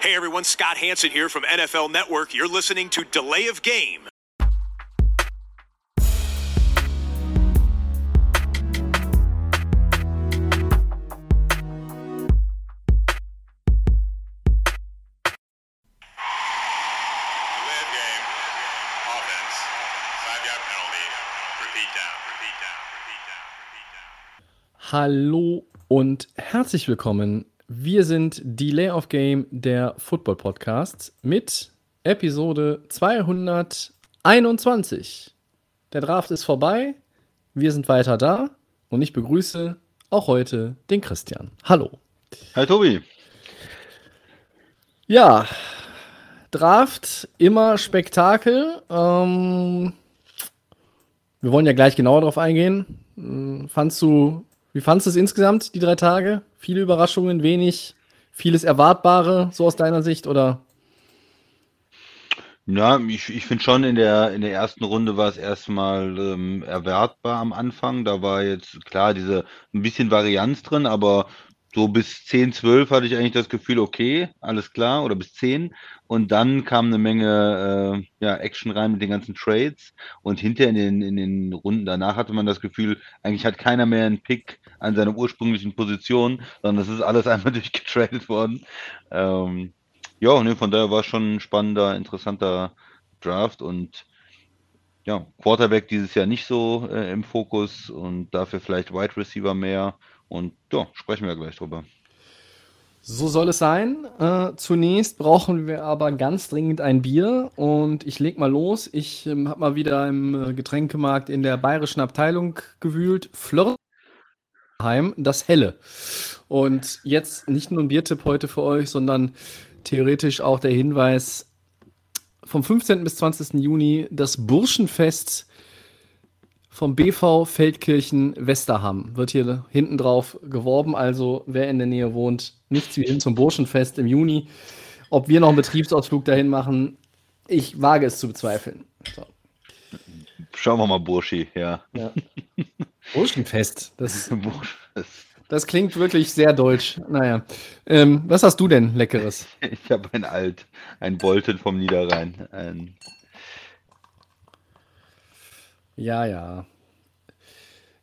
Hey everyone, Scott Hanson here from NFL Network. You're listening to Delay of Game. Delay of game. Offense. Five yard penalty. Repeat down. Repeat down. Repeat down. Repeat down. Hallo und herzlich willkommen. Wir sind Delay of Game, der Football Podcast mit Episode 221. Der Draft ist vorbei, wir sind weiter da und ich begrüße auch heute den Christian. Hallo. Hi Tobi. Ja, Draft, immer Spektakel. Ähm, wir wollen ja gleich genauer darauf eingehen. Hm, Fandst du, wie fandst du es insgesamt, die drei Tage? Viele Überraschungen, wenig, vieles Erwartbare, so aus deiner Sicht, oder? Ja, ich, ich finde schon, in der, in der ersten Runde war es erstmal ähm, erwartbar am Anfang. Da war jetzt klar diese ein bisschen Varianz drin, aber so bis 10, 12 hatte ich eigentlich das Gefühl, okay, alles klar, oder bis 10. Und dann kam eine Menge äh, ja, Action rein mit den ganzen Trades. Und hinterher in den, in den Runden danach hatte man das Gefühl, eigentlich hat keiner mehr einen Pick an seiner ursprünglichen Position, sondern es ist alles einmal durchgetradet worden. Ähm, ja, ne, von daher war es schon ein spannender, interessanter Draft und ja, Quarterback dieses Jahr nicht so äh, im Fokus und dafür vielleicht Wide Receiver mehr. Und ja, sprechen wir gleich drüber. So soll es sein. Äh, zunächst brauchen wir aber ganz dringend ein Bier und ich leg mal los. Ich ähm, habe mal wieder im äh, Getränkemarkt in der bayerischen Abteilung gewühlt. Flörheim, das Helle. Und jetzt nicht nur ein Biertipp heute für euch, sondern theoretisch auch der Hinweis vom 15. bis 20. Juni das Burschenfest vom BV Feldkirchen Westerham. Wird hier hinten drauf geworben. Also, wer in der Nähe wohnt, nichts wie hin zum Burschenfest im Juni. Ob wir noch einen Betriebsausflug dahin machen, ich wage es zu bezweifeln. So. Schauen wir mal, Burschi, ja. Ja. Burschenfest, das, das klingt wirklich sehr deutsch. Naja. Ähm, was hast du denn Leckeres? Ich habe ein Alt, ein Bolton vom Niederrhein. Ein, Ja, ja.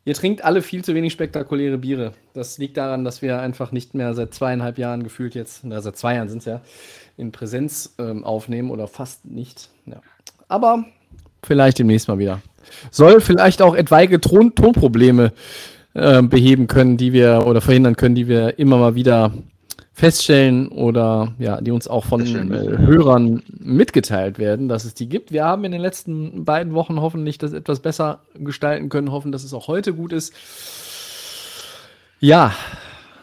Ihr trinkt alle viel zu wenig spektakuläre Biere. Das liegt daran, dass wir einfach nicht mehr seit zweieinhalb Jahren gefühlt jetzt, na, seit zwei Jahren sind es ja, in Präsenz ähm, aufnehmen oder fast nicht. Ja. Aber vielleicht demnächst mal wieder. Soll vielleicht auch etwaige Ton Tonprobleme äh, beheben können, die wir oder verhindern können, die wir immer mal wieder feststellen oder ja, die uns auch von äh. Hörern mitgeteilt werden, dass es die gibt. Wir haben in den letzten beiden Wochen hoffentlich das etwas besser gestalten können, hoffen, dass es auch heute gut ist. Ja,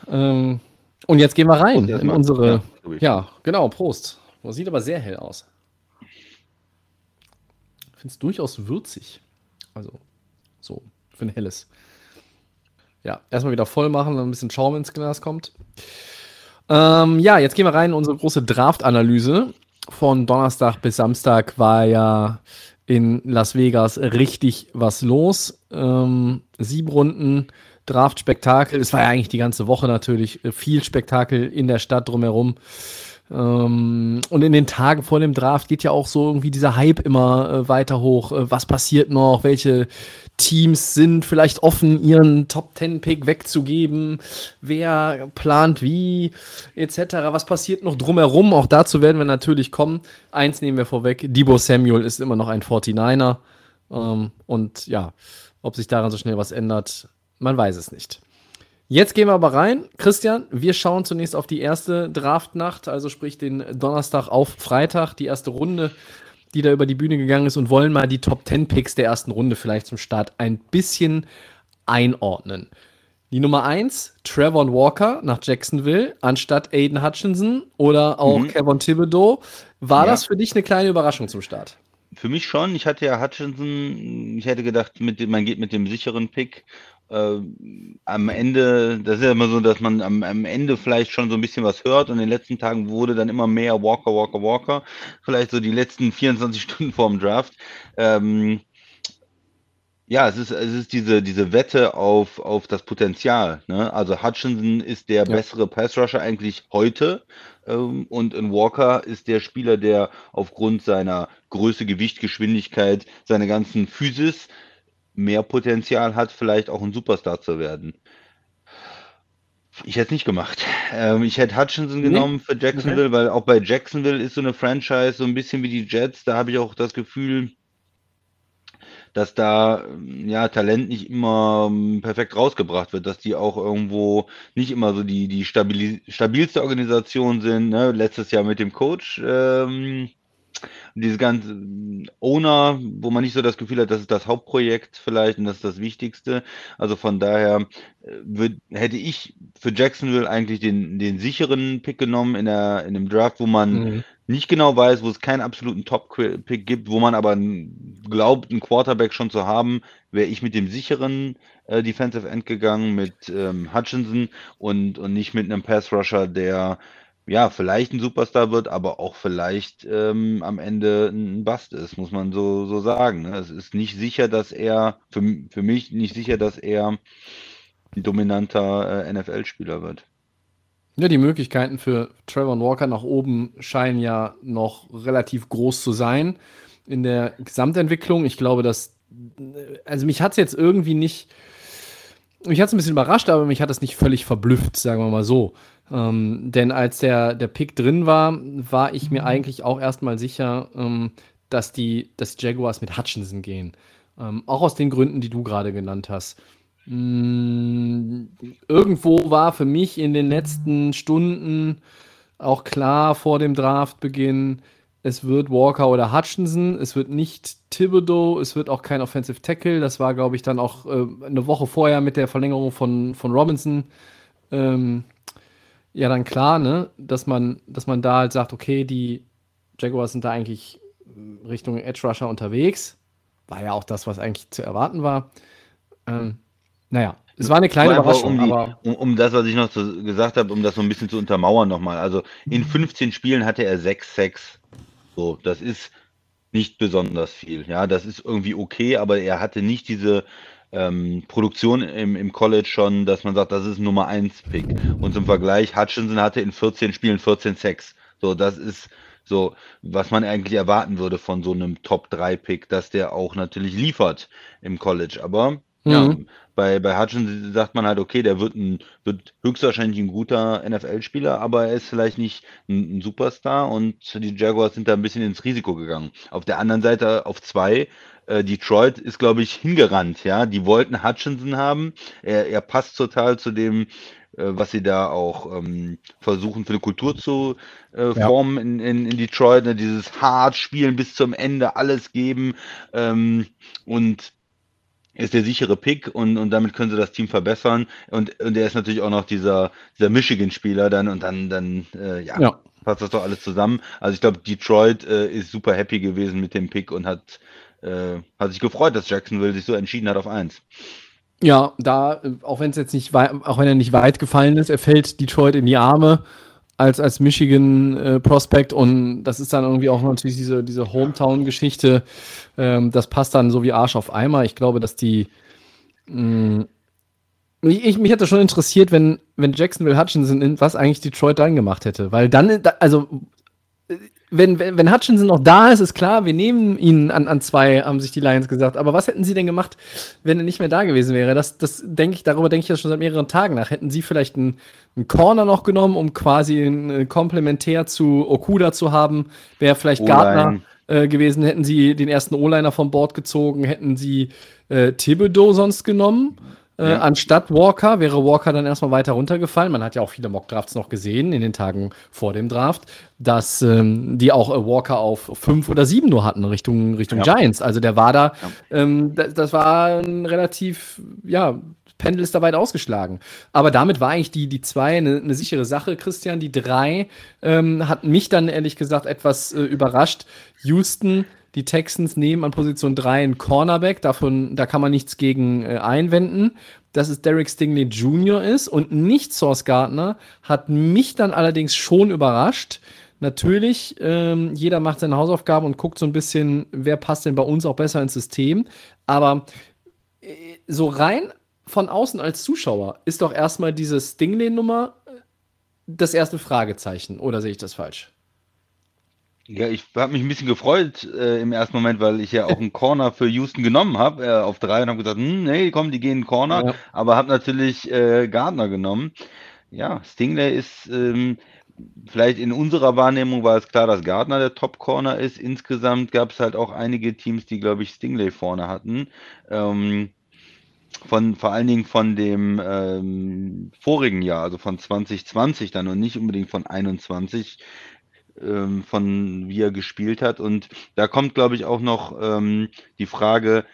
ähm, und jetzt gehen wir rein in unsere. Ja. Ja, genau, Prost. Das sieht aber sehr hell aus. Ich finde es durchaus würzig. Also, so, für ein helles. Ja, erstmal wieder voll machen, dann ein bisschen Schaum ins Glas kommt. Ähm, ja, jetzt gehen wir rein in unsere große Draft-Analyse. Von Donnerstag bis Samstag war ja in Las Vegas richtig was los. Ähm, sieben Runden Draft-Spektakel. Es war ja eigentlich die ganze Woche natürlich viel Spektakel in der Stadt drumherum. Ähm, und in den Tagen vor dem Draft geht ja auch so irgendwie dieser Hype immer äh, weiter hoch. Äh, was passiert noch? Welche Teams sind vielleicht offen, ihren Top 10 Pick wegzugeben? Wer plant wie? Etc. Was passiert noch drumherum? Auch dazu werden wir natürlich kommen. Eins nehmen wir vorweg: Debo Samuel ist immer noch ein 49er. Ähm, und ja, ob sich daran so schnell was ändert, man weiß es nicht. Jetzt gehen wir aber rein. Christian, wir schauen zunächst auf die erste Draftnacht, also sprich den Donnerstag auf Freitag, die erste Runde, die da über die Bühne gegangen ist und wollen mal die Top 10 Picks der ersten Runde vielleicht zum Start ein bisschen einordnen. Die Nummer 1, Trevor Walker nach Jacksonville, anstatt Aiden Hutchinson oder auch Mhm. Kevin Thibodeau. War Ja. das für dich eine kleine Überraschung zum Start? Für mich schon. Ich hatte ja Hutchinson, ich hätte gedacht, mit dem, man geht mit dem sicheren Pick. Äh, am Ende, das ist ja immer so, dass man am, am Ende vielleicht schon so ein bisschen was hört und in den letzten Tagen wurde dann immer mehr Walker, Walker, Walker. Vielleicht so die letzten 24 Stunden vorm Draft. Ähm, ja, es ist, es ist diese, diese Wette auf, auf das Potenzial. Ne? Also Hutchinson ist der Ja. bessere Pass Rusher eigentlich heute. Ähm, und in Walker ist der Spieler, der aufgrund seiner Größe, Gewicht, Geschwindigkeit, seiner ganzen Physis mehr Potenzial hat, vielleicht auch ein Superstar zu werden. Ich hätte es nicht gemacht. Ähm, ich hätte Hutchinson Nee? genommen für Jacksonville, weil auch bei Jacksonville ist so eine Franchise so ein bisschen wie die Jets. Da habe ich auch das Gefühl, dass da ja Talent nicht immer ähm, perfekt rausgebracht wird, dass die auch irgendwo nicht immer so die, die stabilste Organisation sind. Ne? Letztes Jahr mit dem Coach. Ähm, diese ganze ähm, Owner, wo man nicht so das Gefühl hat, das ist das Hauptprojekt vielleicht und das ist das Wichtigste. Also von daher äh, würd, hätte ich für Jacksonville eigentlich den, den sicheren Pick genommen in, der, in dem Draft, wo man Mhm. nicht genau weiß, wo es keinen absoluten Top-Pick gibt, wo man aber glaubt, einen Quarterback schon zu haben, wäre ich mit dem sicheren äh, Defensive End gegangen, mit ähm, Hutchinson und, und nicht mit einem Pass-Rusher, der ja vielleicht ein Superstar wird, aber auch vielleicht ähm, am Ende ein Bust ist, muss man so, so sagen. Ne? Es ist nicht sicher, dass er, für, für mich nicht sicher, dass er ein dominanter äh, NFL-Spieler wird. Ja, die Möglichkeiten für Trevor Walker nach oben scheinen ja noch relativ groß zu sein in der Gesamtentwicklung. Ich glaube, dass, also mich hat es jetzt irgendwie nicht, mich hat es ein bisschen überrascht, aber mich hat es nicht völlig verblüfft, sagen wir mal so. Ähm, denn als der, der Pick drin war, war ich mir eigentlich auch erstmal sicher, ähm, dass, die, dass Jaguars mit Hutchinson gehen. Ähm, auch aus den Gründen, die du gerade genannt hast. Mm, Irgendwo war für mich in den letzten Stunden auch klar vor dem Draftbeginn, es wird Walker oder Hutchinson, es wird nicht Thibodeau, es wird auch kein Offensive Tackle. Das war, glaube ich, dann auch äh, eine Woche vorher mit der Verlängerung von, von Robinson. Ähm, ja, dann klar, ne, dass man, dass man da halt sagt, okay, die Jaguars sind da eigentlich Richtung Edge Rusher unterwegs. War ja auch das, was eigentlich zu erwarten war. Ähm, naja, es war eine kleine Überraschung, um, die, aber um, um das, was ich noch zu, gesagt habe, um das so ein bisschen zu untermauern nochmal. Also in 15 Spielen hatte er 6 Sacks. So, das ist nicht besonders viel. Ja, das ist irgendwie okay, aber er hatte nicht diese ähm, Produktion im, im College schon, dass man sagt, das ist ein Nummer 1 Pick. Und zum Vergleich, Hutchinson hatte in 14 Spielen 14 Sacks. So, das ist so, was man eigentlich erwarten würde von so einem Top 3 Pick, dass der auch natürlich liefert im College. Aber ja, Mhm. bei, bei Hutchinson sagt man halt, okay, der wird, ein, wird höchstwahrscheinlich ein guter NFL-Spieler, aber er ist vielleicht nicht ein, ein Superstar und die Jaguars sind da ein bisschen ins Risiko gegangen. Auf der anderen Seite, auf zwei, äh, Detroit ist, glaube ich, hingerannt, ja. Die wollten Hutchinson haben. Er, er passt total zu dem, äh, was sie da auch ähm, versuchen für eine Kultur zu äh, Ja. formen in, in, in Detroit. Ne? Dieses hart spielen bis zum Ende, alles geben ähm, und ist der sichere Pick und, und damit können sie das Team verbessern. Und, und er ist natürlich auch noch dieser, dieser Michigan-Spieler dann und dann, dann äh, ja, ja. passt das doch alles zusammen. Also ich glaube, Detroit äh, ist super happy gewesen mit dem Pick und hat, äh, hat sich gefreut, dass Jacksonville sich so entschieden hat auf eins. Ja, da, auch wenn es jetzt nicht auch wenn er nicht weit gefallen ist, er fällt Detroit in die Arme als, als Michigan äh, Prospect und das ist dann irgendwie auch natürlich diese, diese Hometown-Geschichte. Ähm, das passt dann so wie Arsch auf Eimer. Ich glaube, dass die mh, ich, ich- mich hätte schon interessiert, wenn, wenn Jacksonville Hutchinson in was eigentlich Detroit dann gemacht hätte. Weil dann, da- also wenn, wenn, Hutchinson noch da ist, ist klar, wir nehmen ihn an, an zwei, haben sich die Lions gesagt. Aber was hätten sie denn gemacht, wenn er nicht mehr da gewesen wäre? Das, das denke ich, darüber denke ich ja schon seit mehreren Tagen nach. Hätten sie vielleicht einen, einen Corner noch genommen, um quasi ein äh, Komplementär zu Okuda zu haben? Wäre vielleicht Gardner äh, gewesen? Hätten sie den ersten O-Liner vom Board gezogen? Hätten sie äh, Thibodeau sonst genommen? Äh, Ja. Anstatt Walker wäre Walker dann erstmal weiter runtergefallen. Man hat ja auch viele Mock-Drafts noch gesehen in den Tagen vor dem Draft, dass ähm, die auch äh, Walker auf fünf oder sieben nur hatten Richtung, Richtung Ja. Giants. Also der war da, ähm, das, das war ein relativ, ja, Pendel ist da weit ausgeschlagen. Aber damit war eigentlich die, die zwei eine, eine sichere Sache, Christian. Die drei ähm, hat mich dann ehrlich gesagt etwas äh, überrascht. Houston, die Texans nehmen an Position 3 einen Cornerback, davon, da kann man nichts gegen äh, einwenden. Dass es Derek Stingley Jr. ist und nicht Source Gardner, hat mich dann allerdings schon überrascht. Natürlich, ähm, jeder macht seine Hausaufgaben und guckt so ein bisschen, wer passt denn bei uns auch besser ins System. Aber äh, so rein von außen als Zuschauer ist doch erstmal diese Stingley-Nummer das erste Fragezeichen. Oder sehe ich das falsch? Ja, ich habe mich ein bisschen gefreut äh, im ersten Moment, weil ich ja auch einen Corner für Houston genommen habe, äh, auf drei und habe gesagt, hm, nee, komm, die gehen Corner, Ja. aber habe natürlich äh, Gardner genommen. Ja, Stingley ist ähm, vielleicht in unserer Wahrnehmung war es klar, dass Gardner der Top-Corner ist. Insgesamt gab es halt auch einige Teams, die, glaube ich, Stingley vorne hatten. Ähm, von vor allen Dingen von dem ähm, vorigen Jahr, also von 2020 dann und nicht unbedingt von 21 ähm, von wie er gespielt hat. Und da kommt, glaube ich, auch noch ähm, die Frage,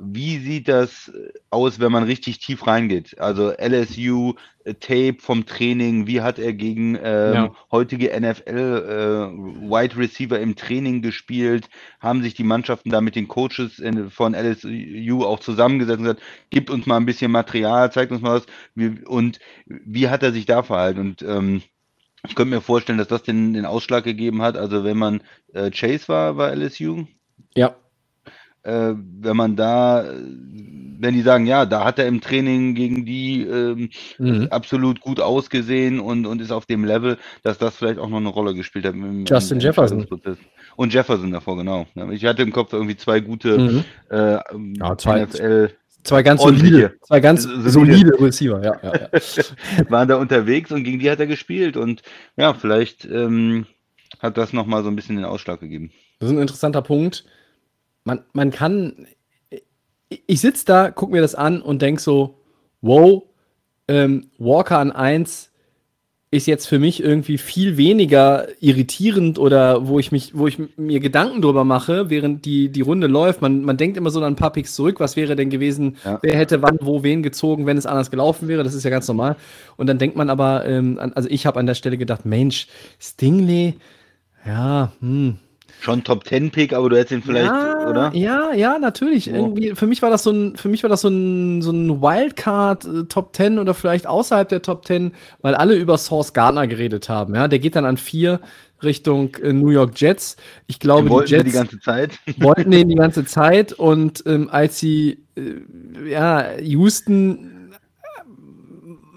wie sieht das aus, wenn man richtig tief reingeht? Also LSU, äh, Tape vom Training, wie hat er gegen ähm, Ja. heutige NFL äh, Wide Receiver im Training gespielt? Haben sich die Mannschaften da mit den Coaches in, von LSU auch zusammengesetzt und gesagt, gibt uns mal ein bisschen Material, zeigt uns mal was. Wie, und wie hat er sich da verhalten? Und ähm, ich könnte mir vorstellen, dass das den, den Ausschlag gegeben hat. Also wenn man äh, Chase war bei LSU, Ja. äh, wenn man da, wenn die sagen, ja, da hat er im Training gegen die ähm, Mhm. absolut gut ausgesehen und, und ist auf dem Level, dass das vielleicht auch noch eine Rolle gespielt hat. Im, Justin im Jefferson. Und Jefferson davor, genau. Ich hatte im Kopf irgendwie zwei gute Mhm. äh, Ja, zwei- NFL Zwei ganz solide, zwei ganz Solide. solide Receiver, ja, ja, ja. waren da unterwegs und gegen die hat er gespielt und ja, vielleicht ähm, hat das nochmal so ein bisschen den Ausschlag gegeben. Das ist ein interessanter Punkt. Man, man kann. Ich, ich sitze da, gucke mir das an und denke so: Wow, ähm, Walker an 1 ist jetzt für mich irgendwie viel weniger irritierend oder wo ich mich, wo ich mir Gedanken drüber mache, während die, die Runde läuft. Man, man denkt immer so an ein paar Picks zurück, was wäre denn gewesen, Ja. wer hätte wann, wo, wen gezogen, wenn es anders gelaufen wäre. Das ist ja ganz normal. Und dann denkt man aber, ähm, an, also ich habe an der Stelle gedacht, Mensch, Stingley, ja, hm, Schon Top 10 Pick, aber du hättest ihn vielleicht, ja, oder? Ja, ja, natürlich. So. Irgendwie, für mich war das so ein, für mich war das so ein, so ein Wildcard äh, Top 10 oder vielleicht außerhalb der Top 10, weil alle über Source Gardner geredet haben. Ja, der geht dann an vier Richtung äh, New York Jets. Ich glaube, Den die wollten wir Jets die ganze Zeit. wollten den die ganze Zeit und ähm, als sie äh, ja Houston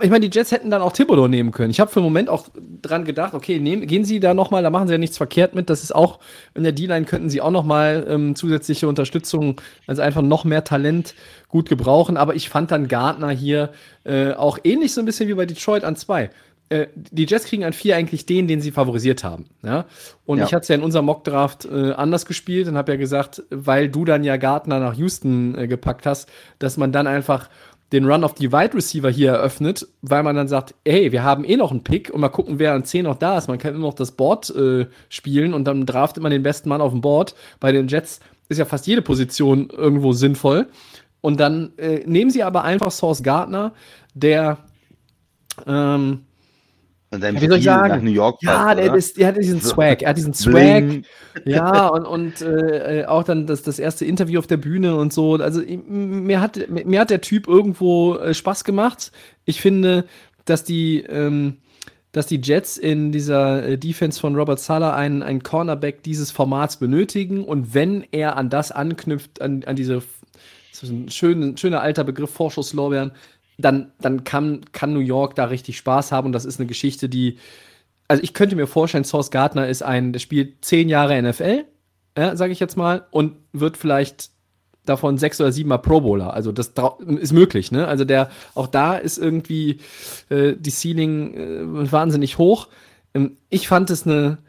ich meine, die Jets hätten dann auch Thibodeau nehmen können. Ich habe für einen Moment auch dran gedacht, okay, nehmen, gehen Sie da nochmal, da machen Sie ja nichts verkehrt mit. Das ist auch, in der D-Line könnten Sie auch nochmal ähm, zusätzliche Unterstützung, also einfach noch mehr Talent gut gebrauchen. Aber ich fand dann Gardner hier äh, auch ähnlich so ein bisschen wie bei Detroit an zwei. Äh, die Jets kriegen an vier eigentlich den, den sie favorisiert haben. Ja? Und Ja. ich hatte es ja in unserem Mockdraft äh, anders gespielt und habe ja gesagt, weil du dann ja Gardner nach Houston äh, gepackt hast, dass man dann einfach den Run auf die Wide Receiver hier eröffnet, weil man dann sagt, hey, wir haben eh noch einen Pick und mal gucken, wer an 10 noch da ist. Man kann immer noch das Board äh, spielen und dann draftet man den besten Mann auf dem Board. Bei den Jets ist ja fast jede Position irgendwo sinnvoll. Und dann äh, nehmen sie aber einfach Source Gardner, der ähm, Und seinem wie soll ich sagen? nach New York ja, passt, der, ist, der hat diesen. Swag. Er hat diesen Swag. Bling. Ja, und, und äh, äh, auch dann das, das erste Interview auf der Bühne und so. Also mir hat, mir hat der Typ irgendwo äh, Spaß gemacht. Ich finde, dass die, ähm, dass die Jets in dieser äh, Defense von Robert Sala einen, einen Cornerback dieses Formats benötigen. Und wenn er an das anknüpft, an, an diese das ist ein schön, schöner alter Begriff, Vorschusslorbeeren, dann, dann kann, kann New York da richtig Spaß haben und das ist eine Geschichte, die, also ich könnte mir vorstellen, Source Gardner ist ein, der spielt zehn Jahre NFL, ja, sage ich jetzt mal, und wird vielleicht davon sechs oder sieben Mal Pro Bowler. Also das ist möglich, ne? Also der, auch da ist irgendwie äh, die Ceiling äh, wahnsinnig hoch. Ähm, ich fand es eine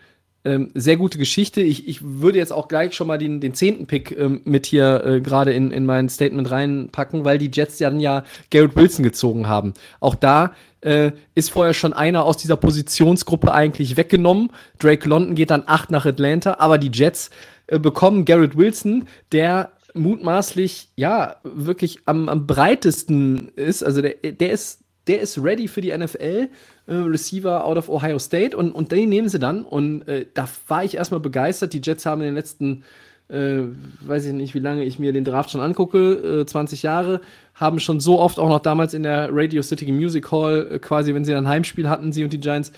ähm, sehr gute Geschichte. Ich, ich würde jetzt auch gleich schon mal den, den zehnten Pick ähm, mit hier äh, gerade in, in mein Statement reinpacken, weil die Jets dann ja Garrett Wilson gezogen haben. Auch da äh, ist vorher schon einer aus dieser Positionsgruppe eigentlich weggenommen. Drake London geht dann acht nach Atlanta, aber die Jets äh, bekommen Garrett Wilson, der mutmaßlich ja wirklich am, am breitesten ist. Also der, der ist der ist ready für die NFL, äh, Receiver out of Ohio State und, und den nehmen sie dann. Und äh, da war ich erstmal begeistert. Die Jets haben in den letzten, äh, weiß ich nicht, wie lange ich mir den Draft schon angucke, äh, 20 Jahre, haben schon so oft auch noch damals in der Radio City Music Hall, äh, quasi, wenn sie ein Heimspiel hatten, sie und die Giants,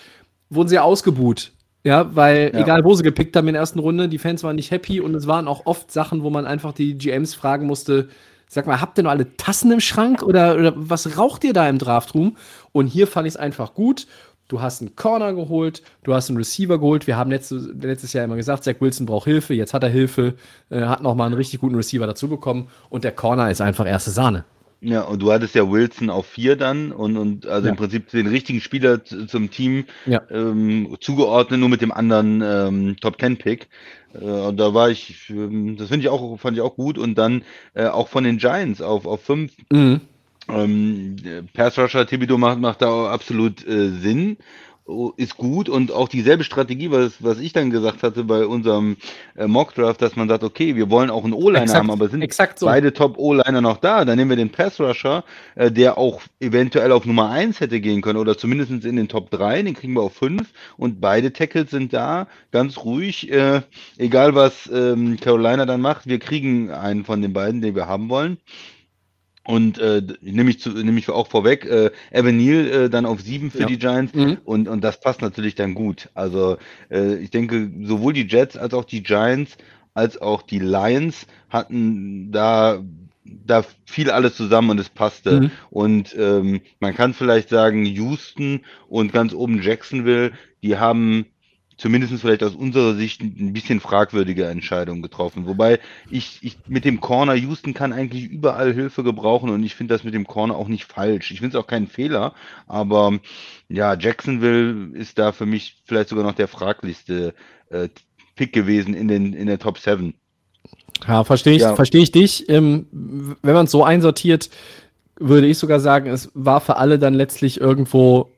wurden sie ausgebuht. Ja, weil Ja. egal wo sie gepickt haben in der ersten Runde, die Fans waren nicht happy und es waren auch oft Sachen, wo man einfach die GMs fragen musste, sag mal, habt ihr noch alle Tassen im Schrank oder, oder was raucht ihr da im Draftroom? Und hier fand ich es einfach gut. Du hast einen Corner geholt, du hast einen Receiver geholt. Wir haben letztes, letztes Jahr immer gesagt, Zach Wilson braucht Hilfe. Jetzt hat er Hilfe, äh, hat nochmal einen richtig guten Receiver dazu bekommen und der Corner ist einfach erste Sahne. Ja, und du hattest ja Wilson auf vier dann und, und also Ja. im Prinzip den richtigen Spieler zum Team Ja. ähm, zugeordnet, nur mit dem anderen ähm, Top Ten Pick. Äh, und da war ich, ähm, das finde ich auch, fand ich auch gut. Und dann äh, auch von den Giants auf, auf fünf Mhm. ähm, der Pass Rusher Thibodeau macht, macht da absolut äh, Sinn. Oh, Ist gut und auch dieselbe Strategie, was, was ich dann gesagt hatte bei unserem äh, Mock Draft, dass man sagt, okay, wir wollen auch einen O-Liner haben, aber sind exakt so. beide Top-O-Liner noch da? Dann nehmen wir den Pass Rusher, äh, der auch eventuell auf Nummer 1 hätte gehen können oder zumindest in den Top 3, den kriegen wir auf 5 und beide Tackles sind da, ganz ruhig, äh, egal was ähm, Carolina dann macht, wir kriegen einen von den beiden, den wir haben wollen. Und äh, nehme ich, zu, nehm ich auch vorweg, äh, Evan Neal äh, dann auf sieben für Ja. die Giants Mhm. und, und das passt natürlich dann gut. Also äh, ich denke, sowohl die Jets als auch die Giants als auch die Lions hatten da, da fiel alles zusammen und es passte. Mhm. Und ähm, man kann vielleicht sagen, Houston und ganz oben Jacksonville, die haben zumindest vielleicht aus unserer Sicht ein bisschen fragwürdige Entscheidungen getroffen. Wobei ich, ich mit dem Corner, Houston kann eigentlich überall Hilfe gebrauchen und ich finde das mit dem Corner auch nicht falsch. Ich finde es auch keinen Fehler, aber ja, Jacksonville ist da für mich vielleicht sogar noch der fraglichste äh, Pick gewesen in, den, in der Top 7. Ja, verstehe ich, Ja. verstehe ich dich. Ähm, wenn man es so einsortiert, würde ich sogar sagen, es war für alle dann letztlich irgendwo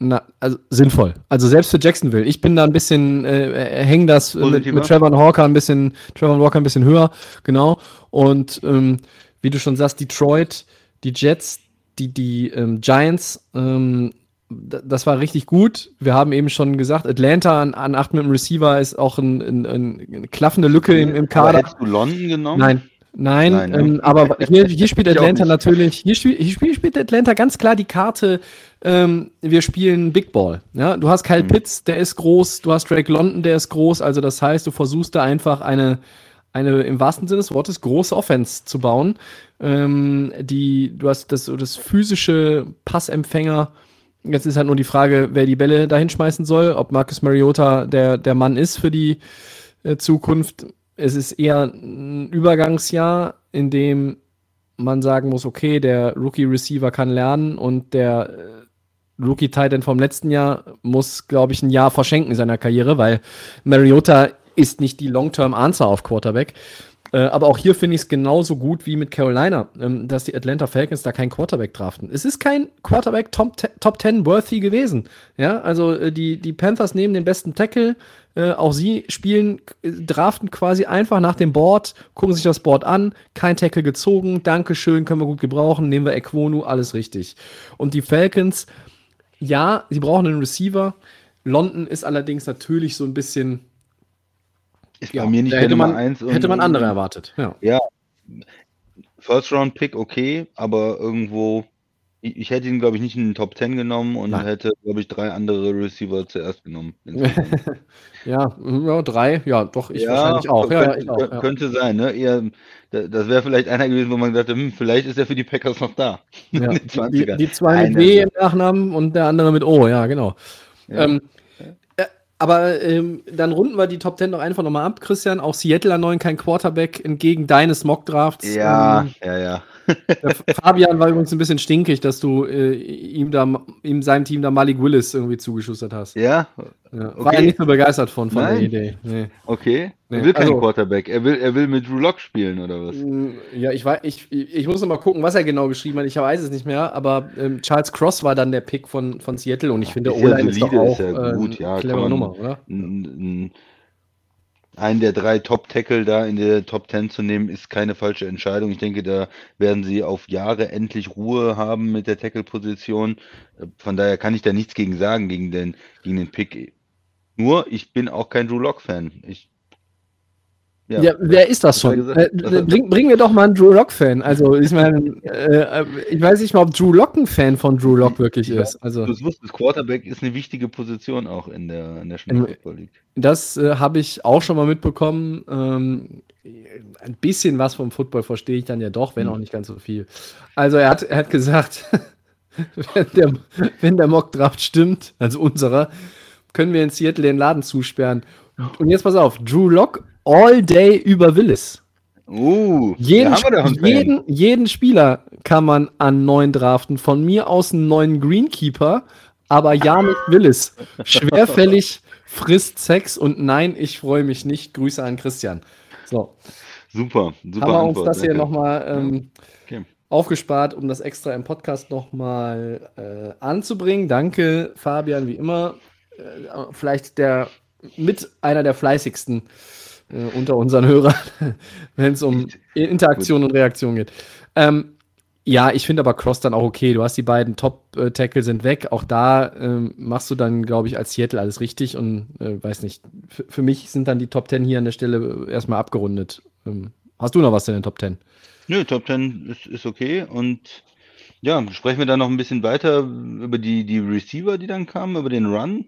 na, also sinnvoll. Also selbst für Jacksonville. Ich bin da ein bisschen, äh, hängen das mit, mit Trevor Walker ein bisschen, Trevor Walker ein bisschen höher, genau. Und ähm, wie du schon sagst, Detroit, die Jets, die, die ähm, Giants, ähm, das war richtig gut. Wir haben eben schon gesagt, Atlanta an, an 8 mit dem Receiver ist auch ein, ein, ein, eine klaffende Lücke im, im Aber Kader. hättest du London genommen? Nein, nein, Nein, ne? ähm, aber hier, hier spielt Atlanta natürlich, hier, spiel, hier spiel- spielt Atlanta ganz klar die Karte, ähm, wir spielen Big Ball. Ja? Du hast Mhm. Kyle Pitts, der ist groß, du hast Drake London, der ist groß, also das heißt, du versuchst da einfach eine, eine im wahrsten Sinne des Wortes große Offense zu bauen. Ähm, die, du hast das, das physische Passempfänger. Jetzt ist halt nur die Frage, wer die Bälle dahin schmeißen soll, ob Marcus Mariota der, der Mann ist für die äh, Zukunft. Es ist eher ein Übergangsjahr, in dem man sagen muss, okay, der Rookie-Receiver kann lernen und der äh, Rookie-Titan vom letzten Jahr muss, glaube ich, ein Jahr verschenken in seiner Karriere, weil Mariota ist nicht die Long-Term-Answer auf Quarterback. Äh, aber auch hier finde ich es genauso gut wie mit Carolina, ähm, dass die Atlanta Falcons da keinen Quarterback draften. Es ist kein Quarterback Top, Top 10 worthy gewesen. Ja, also äh, die, die Panthers nehmen den besten Tackle. Äh, auch sie spielen, äh, draften quasi einfach nach dem Board, gucken sich das Board an, kein Tackle gezogen, Dankeschön, können wir gut gebrauchen, nehmen wir Equonu, alles richtig. Und die Falcons, ja, sie brauchen einen Receiver. London ist allerdings natürlich so ein bisschen. Ist bei mir nicht hätte Nummer man, 1. hätte man andere erwartet. Ja. First Round Pick okay, aber irgendwo, ich, ich hätte ihn, glaube ich, nicht in den Top 10 genommen und Nein. hätte, glaube ich, drei andere Receiver zuerst genommen. Ja, ja, drei, ja, doch, ich wahrscheinlich auch. Ja, ja, könnte, ich auch ja. könnte sein, ne? Eher, da- das wäre vielleicht einer gewesen, wo man gesagt hat, hm, vielleicht ist er für die Packers noch da. Ja, die, 20ern. die zwei mit ist im Nachnamen und der andere mit O, ja, genau. Ja. Ähm, äh, aber ähm, dann runden wir die Top 10 doch einfach nochmal ab, Christian. Auch Seattle an neun kein Quarterback entgegen deines Mock-Drafts. Ja, Ähm, ja, ja. Fabian war übrigens ein bisschen stinkig, dass du äh, ihm da, ihm seinem Team da Malik Willis irgendwie zugeschustert hast. Ja, Ja. War okay. er nicht so begeistert von, von der. Idee. Nee. okay. Nee, Er will keinen also- Quarterback. Er will, er will mit Drew Lock spielen, oder was? Mm, Ja, ich, weiß, ich, ich muss noch mal gucken, was er genau geschrieben hat. Ich weiß es nicht mehr, aber ähm, Charles Cross war dann der Pick von, von Seattle und ich finde, Ist ja ist doch auch ist ja äh, gut, eine ja, clevere Nummer, oder? Einen der drei Top-Tackle da in der Top 10 zu nehmen, ist keine falsche Entscheidung. Ich denke, da werden sie auf Jahre endlich Ruhe haben mit der Tackle-Position. Von daher kann ich da nichts gegen sagen, gegen den, gegen den Pick. Nur, ich bin auch kein Drew Lock-Fan. Ich, Ja, wer ist das schon? er Äh, bring, bring mir doch mal einen Drew Lock-Fan. Also, ich meine, äh, ich weiß nicht mal, ob Drew Lock ein Fan von Drew Lock wirklich Ja, ist. Also, Du wusstest, Quarterback ist eine wichtige Position auch in der National Football League. das äh, habe ich auch schon mal mitbekommen. Ähm, ein bisschen was vom Football verstehe ich dann ja doch, wenn Hm. auch nicht ganz so viel. Also, er hat, er hat gesagt, wenn der, wenn der Mock-Draft stimmt, also unserer, können wir in Seattle den Laden zusperren. Und jetzt pass auf, Drew Lock all day über Willis. Uh, Jeden, jeden, jeden Spieler kann man an neun draften. Von mir aus einen neuen Greenkeeper, aber ja nicht Willis. Schwerfällig, frisst Sex und nein, ich freue mich nicht. Grüße an Christian. So, Super, super haben wir uns Antwort, das hier nochmal ähm, Okay. aufgespart, um das extra im Podcast nochmal äh, anzubringen. Danke, Fabian, wie immer. Äh, vielleicht der mit einer der fleißigsten äh, unter unseren Hörern, wenn es um Interaktion und Reaktion geht. Ähm, ja, ich finde aber Cross dann auch okay. Du hast die beiden Top-Tackle sind weg. Auch da ähm, machst du dann, glaube ich, als Seattle alles richtig und äh, weiß nicht. Für, für mich sind dann die Top 10 hier an der Stelle erstmal abgerundet. Ähm, hast du noch was in den Top 10? Nö, Top 10 ist, ist okay. Und ja, sprechen wir dann noch ein bisschen weiter über die, die Receiver, die dann kamen, über den Run.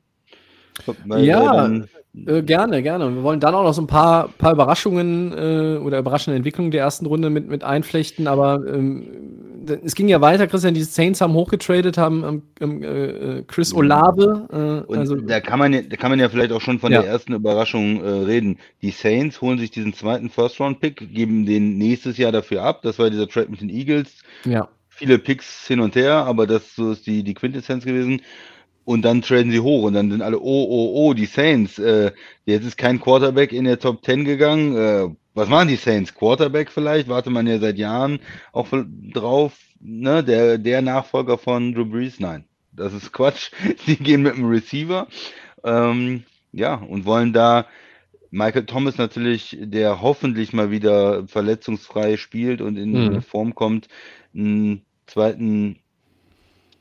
Weil, Ja, dann, Äh, gerne, gerne. Wir wollen dann auch noch so ein paar, paar Überraschungen äh, oder überraschende Entwicklungen der ersten Runde mit, mit einflechten. Aber ähm, es ging ja weiter, Christian. Die Saints haben hochgetradet, haben ähm, äh, Chris Olave. Äh, und also, da, kann man ja, da kann man ja vielleicht auch schon von Ja. der ersten Überraschung äh, reden. Die Saints holen sich diesen zweiten First-Round-Pick, geben den nächstes Jahr dafür ab. Das war dieser Trade mit den Eagles. ja. viele Picks hin und her, aber das so ist die, die Quintessenz gewesen. Und dann traden sie hoch und dann sind alle, oh, oh, oh, die Saints. Äh, jetzt ist kein Quarterback in der Top 10 gegangen. Äh, was machen die Saints? Quarterback vielleicht? Warte man ja seit Jahren auch drauf. Ne? Der, der Nachfolger von Drew Brees? Nein, das ist Quatsch. Die gehen mit dem Receiver. Ähm, ja, und wollen da Michael Thomas natürlich, der hoffentlich mal wieder verletzungsfrei spielt und in Mhm. Form kommt, einen zweiten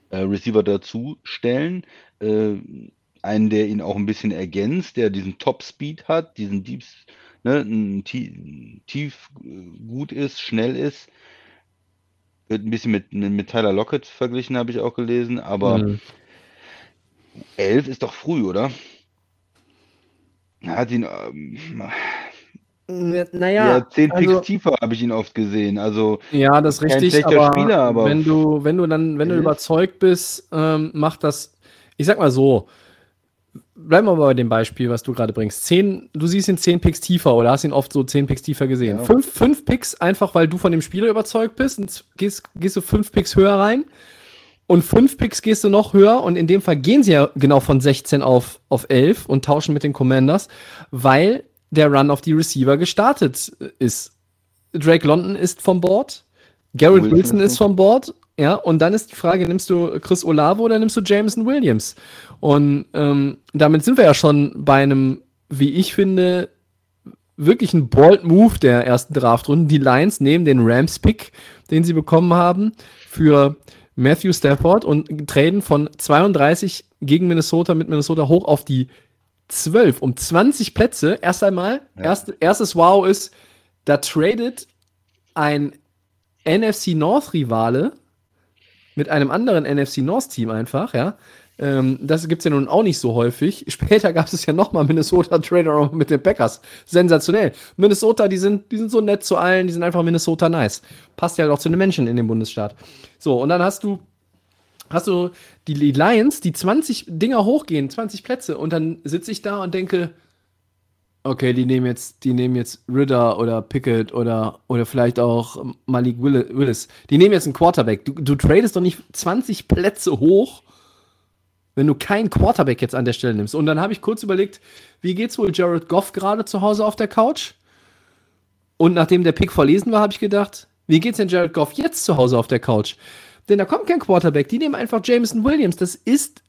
äh, Receiver dazu stellen. Äh, einen, der ihn auch ein bisschen ergänzt, der diesen Top-Speed hat, diesen Deep, ne, ein tie- tief äh, gut ist, schnell ist. Wird ein bisschen mit, mit Tyler Lockett verglichen, habe ich auch gelesen, aber Mhm. 11 ist doch früh, oder? Er hat ihn, ähm, Naja, ja, 10 Picks also, tiefer habe ich ihn oft gesehen. Also, ja, das ist richtig. Aber, Spieler, aber- wenn du, wenn du dann, wenn du Mhm. überzeugt bist, ähm, macht das. Ich sag mal so. Bleiben wir mal bei dem Beispiel, was du gerade bringst. Zehn, du siehst ihn zehn Picks tiefer oder hast ihn oft so zehn Picks tiefer gesehen. Ja. Fünf, fünf Picks einfach, weil du von dem Spieler überzeugt bist und gehst, gehst du fünf Picks höher rein. Und fünf Picks gehst du noch höher und in dem Fall gehen sie ja genau von 16 auf, auf 11 und tauschen mit den Commanders, weil der Run auf die Receiver gestartet ist. Drake London ist vom Board, Garrett Wilson Wilson ist vom Board, ja, und dann ist die Frage, nimmst du Chris Olave oder nimmst du Jameson Williams? Und ähm, damit sind wir ja schon bei einem, wie ich finde, wirklich ein bold Move der ersten Draftrunde. Die Lions nehmen den Rams-Pick, den sie bekommen haben, für Matthew Stafford und traden von 32 gegen Minnesota mit Minnesota hoch auf die 12 um 20 Plätze. Erst einmal, Ja. erst, erstes Wow ist, da tradet ein NFC North-Rivale mit einem anderen NFC North-Team einfach, ja. Ähm, das gibt es ja nun auch nicht so häufig. Später gab es ja nochmal Minnesota Trader mit den Packers. Sensationell. Minnesota, die sind, die sind so nett zu allen, die sind einfach Minnesota nice. Passt ja auch zu den Menschen in dem Bundesstaat. So, und dann hast du, hast du die, Lions, die 20 Dinger hochgehen, 20 Plätze, und dann sitze ich da und denke, okay, die nehmen jetzt, die nehmen jetzt Ritter oder Pickett oder, oder vielleicht auch Malik Willi- Willis. Die nehmen jetzt einen Quarterback. Du, du tradest doch nicht 20 Plätze hoch, wenn du keinen Quarterback jetzt an der Stelle nimmst. Und dann habe ich kurz überlegt, wie geht's wohl Jared Goff gerade zu Hause auf der Couch? Und nachdem der Pick verlesen war, habe ich gedacht, wie geht's denn Jared Goff jetzt zu Hause auf der Couch? Denn da kommt kein Quarterback, die nehmen einfach Jameson Williams. Das ist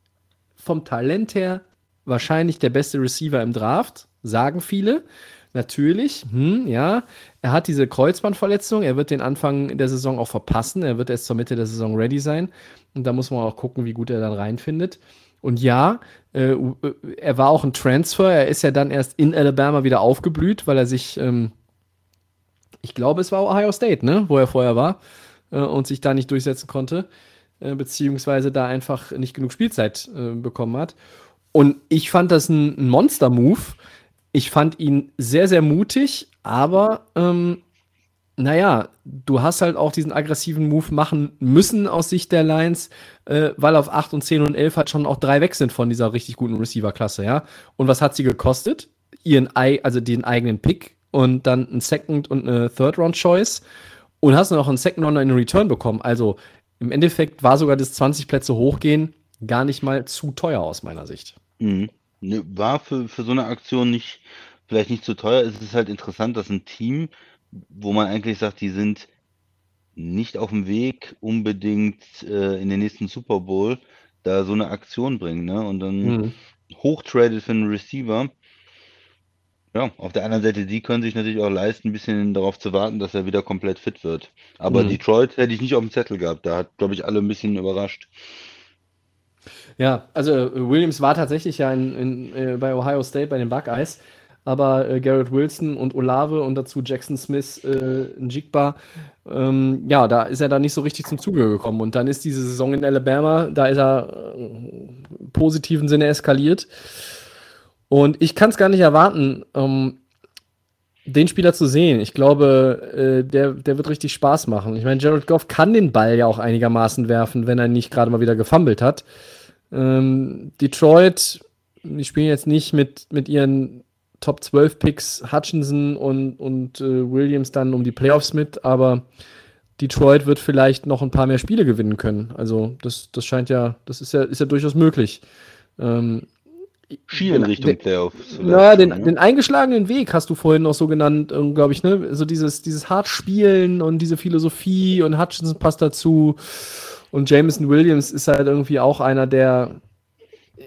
vom Talent her wahrscheinlich der beste Receiver im Draft, sagen viele. Natürlich, hm, ja, er hat diese Kreuzbandverletzung, er wird den Anfang der Saison auch verpassen, er wird erst zur Mitte der Saison ready sein. Und da muss man auch gucken, wie gut er dann reinfindet. Und ja, äh, er war auch ein Transfer, er ist ja dann erst in Alabama wieder aufgeblüht, weil er sich, ähm, ich glaube, es war Ohio State, ne, wo er vorher war äh, und sich da nicht durchsetzen konnte, äh, beziehungsweise da einfach nicht genug Spielzeit äh, bekommen hat. Und ich fand das ein, ein Monster-Move. Ich fand ihn sehr, sehr mutig, aber ähm, naja, du hast halt auch diesen aggressiven Move machen müssen aus Sicht der Lions, äh, weil auf 8 und 10 und 11 halt schon auch drei weg sind von dieser richtig guten Receiver-Klasse, ja. Und was hat sie gekostet? Ihren, also den eigenen Pick und dann ein Second und eine Third-Round-Choice und hast noch einen Second Runner in Return bekommen. Also im Endeffekt war sogar das 20 Plätze hochgehen gar nicht mal zu teuer aus meiner Sicht. Mhm. Ne, war für, für so eine Aktion nicht, vielleicht nicht zu teuer. Es ist halt interessant, dass ein Team wo man eigentlich sagt, die sind nicht auf dem Weg unbedingt äh, in den nächsten Super Bowl da so eine Aktion bringen, ne? Und dann mhm. hochtradet für einen Receiver. Ja, auf der anderen Seite, die können sich natürlich auch leisten, ein bisschen darauf zu warten, dass er wieder komplett fit wird. Aber mhm. Detroit hätte ich nicht auf dem Zettel gehabt. Da hat, glaube ich, alle ein bisschen überrascht. Ja, also Williams war tatsächlich ja in, in, äh, bei Ohio State bei den Buckeyes aber äh, Garrett Wilson und Olave und dazu Jackson Smith, äh, Njigba, ähm, ja, da ist er dann nicht so richtig zum Zuge gekommen. Und dann ist diese Saison in Alabama, da ist er äh, im positiven Sinne eskaliert. Und ich kann es gar nicht erwarten, ähm, den Spieler zu sehen. Ich glaube, äh, der, der wird richtig Spaß machen. Ich meine, Jared Goff kann den Ball ja auch einigermaßen werfen, wenn er nicht gerade mal wieder gefummelt hat. Ähm, Detroit, die spielen jetzt nicht mit, mit ihren Top 12 Picks Hutchinson und, und äh, Williams dann um die Playoffs mit, aber Detroit wird vielleicht noch ein paar mehr Spiele gewinnen können. Also das, das scheint ja, das ist ja, ist ja durchaus möglich. Ähm, Schielen Richtung Playoffs. Ja, den, ne? den, eingeschlagenen Weg hast du vorhin noch so genannt, ähm, glaube ich, ne? So dieses, dieses hart Spielen und diese Philosophie und Hutchinson passt dazu. Und Jameson Williams ist halt irgendwie auch einer, der,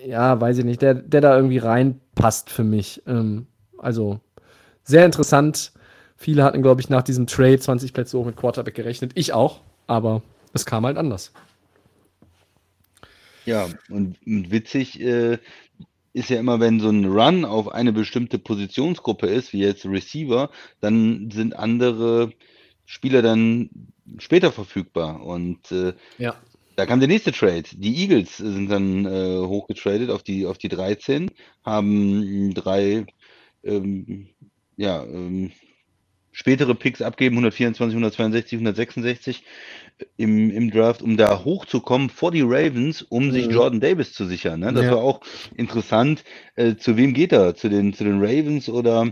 ja, weiß ich nicht, der, der da irgendwie reinpasst für mich. Ähm, also sehr interessant. Viele hatten, glaube ich, nach diesem Trade 20 Plätze hoch mit Quarterback gerechnet. Ich auch, aber es kam halt anders. Ja, und, und witzig äh, ist ja immer, wenn so ein Run auf eine bestimmte Positionsgruppe ist, wie jetzt Receiver, dann sind andere Spieler dann später verfügbar. Und äh, ja. Da kam der nächste Trade. Die Eagles sind dann äh, hochgetradet auf die, auf die 13, haben drei ähm, ja, ähm, spätere Picks abgeben, 124, 162, 166 im, im Draft, um da hochzukommen vor die Ravens, um sich mhm. Jordan Davis zu sichern. Ne? Das ja. war auch interessant. Äh, zu wem geht er? Zu den, zu den Ravens oder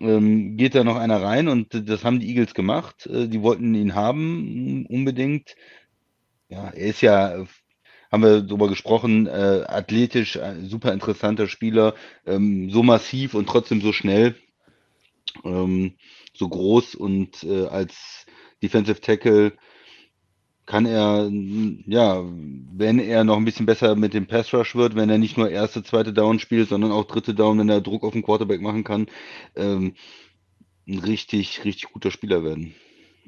ähm, geht da noch einer rein? Und das haben die Eagles gemacht. Äh, die wollten ihn haben unbedingt. Ja, er ist ja, haben wir darüber gesprochen, äh, athletisch, ein super interessanter Spieler, ähm, so massiv und trotzdem so schnell, ähm, so groß und äh, als Defensive Tackle kann er, ja, wenn er noch ein bisschen besser mit dem Pass Rush wird, wenn er nicht nur erste, zweite Down spielt, sondern auch dritte Down, wenn er Druck auf den Quarterback machen kann, ähm, ein richtig, richtig guter Spieler werden.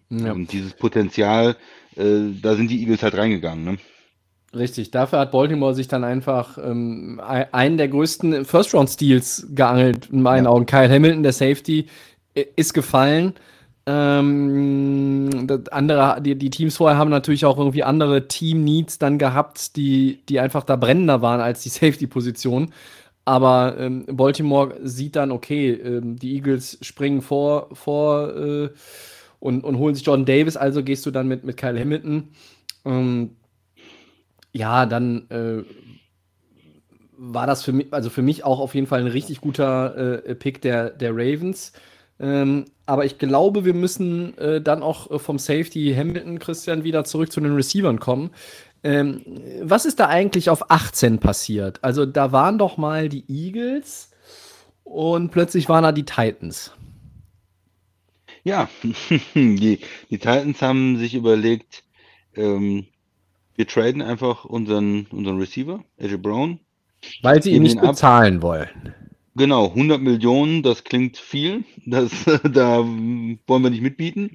Ja. Und dieses Potenzial, äh, da sind die Eagles halt reingegangen. Ne? Richtig, dafür hat Baltimore sich dann einfach ähm, einen der größten First-Round-Steals geangelt, in meinen ja. Augen. Kyle Hamilton, der Safety, ist gefallen. Ähm, andere, die, die, Teams vorher haben natürlich auch irgendwie andere Team-Needs dann gehabt, die, die einfach da brennender waren als die Safety-Position. Aber ähm, Baltimore sieht dann, okay, ähm, die Eagles springen vor, vor äh, und, und holen sich Jordan Davis, also gehst du dann mit, mit Kyle Hamilton. Ähm, ja, dann äh, war das für mich, also für mich auch auf jeden Fall ein richtig guter äh, Pick der, der Ravens. Ähm, aber ich glaube, wir müssen äh, dann auch vom Safety Hamilton, Christian, wieder zurück zu den Receivern kommen. Ähm, was ist da eigentlich auf 18 passiert? Also da waren doch mal die Eagles und plötzlich waren da die Titans. Ja, die, die Titans haben sich überlegt, ähm, wir traden einfach unseren, unseren Receiver, AJ Brown. Weil sie ihn nicht bezahlen ab. wollen. Genau, 100 Millionen, das klingt viel. Das, da wollen wir nicht mitbieten.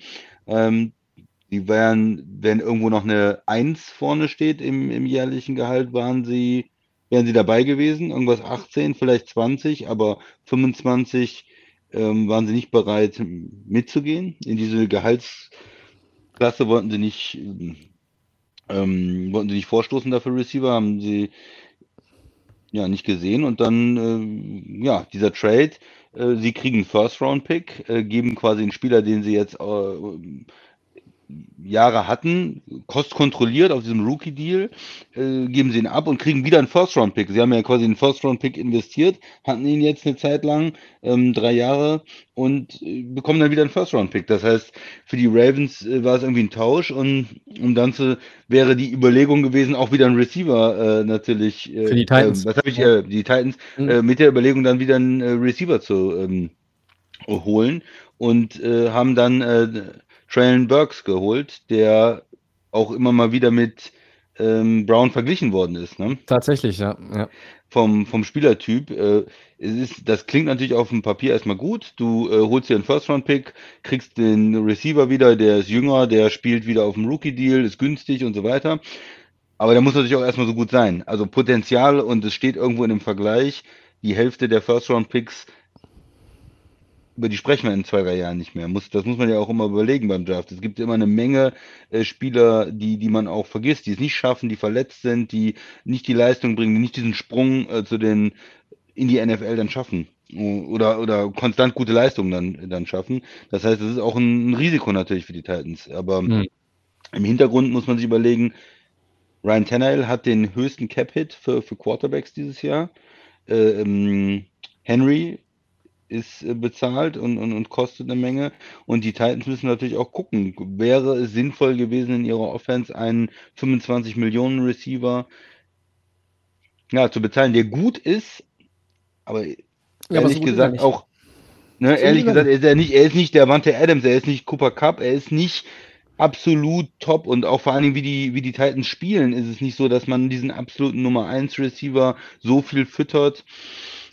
Ähm, die wären, wenn irgendwo noch eine 1 vorne steht im, im jährlichen Gehalt, waren sie, wären sie dabei gewesen. Irgendwas 18, vielleicht 20, aber 25 ähm, waren sie nicht bereit mitzugehen. In diese Gehaltsklasse wollten sie nicht, ähm, wollten sie nicht vorstoßen dafür Receiver, haben sie ja nicht gesehen. Und dann äh, ja dieser Trade Äh, sie kriegen First-Round-Pick, äh, geben quasi einen Spieler, den sie jetzt äh, Jahre hatten, kostkontrolliert auf diesem Rookie-Deal, äh, geben sie ihn ab und kriegen wieder einen First-Round-Pick. Sie haben ja quasi einen First-Round-Pick investiert, hatten ihn jetzt eine Zeit lang, ähm, drei Jahre, und äh, bekommen dann wieder einen First-Round-Pick. Das heißt, für die Ravens äh, war es irgendwie ein Tausch und um dann zu, wäre die Überlegung gewesen, auch wieder einen Receiver äh, natürlich. Für die Titans. was habe ich, äh, die Titans, Mhm. mit der Überlegung dann wieder einen äh, Receiver zu ähm, holen und äh, haben dann äh, Traylon Burks geholt, der auch immer mal wieder mit ähm, Brown verglichen worden ist, ne? Tatsächlich, ja. ja. Vom, vom Spielertyp. Äh, es ist, das klingt natürlich auf dem Papier erstmal gut. Du äh, holst dir einen First-Round-Pick, kriegst den Receiver wieder, der ist jünger, der spielt wieder auf dem Rookie-Deal, ist günstig und so weiter. Aber der muss natürlich auch erstmal so gut sein. Also Potenzial und es steht irgendwo in dem Vergleich, die Hälfte der First-Round-Picks über die sprechen wir in zwei, drei Jahren nicht mehr. Muss, das muss man ja auch immer überlegen beim Draft. Es gibt immer eine Menge äh, Spieler, die, die man auch vergisst, die es nicht schaffen, die verletzt sind, die nicht die Leistung bringen, die nicht diesen Sprung äh, zu den in die NFL dann schaffen. Oder, oder konstant gute Leistungen dann, dann schaffen. Das heißt, es ist auch ein, Risiko natürlich für die Titans. Aber Mhm. im Hintergrund muss man sich überlegen, Ryan Tannehill hat den höchsten Cap-Hit für, für Quarterbacks dieses Jahr. Äh, ähm, Henry ist äh, bezahlt und, und, und kostet eine Menge. Und die Titans müssen natürlich auch gucken, wäre es sinnvoll gewesen, in ihrer Offense einen 25 Millionen Receiver ja, zu bezahlen, der gut ist, aber aber ehrlich so gut ist er gesagt nicht. auch, ne, So ehrlich er gesagt, ist er nicht, er ist nicht der Wante Adams, er ist nicht Cooper Cup, er ist nicht absolut top und auch vor allen Dingen, wie die, wie die Titans spielen, ist es nicht so, dass man diesen absoluten Nummer 1 Receiver so viel füttert.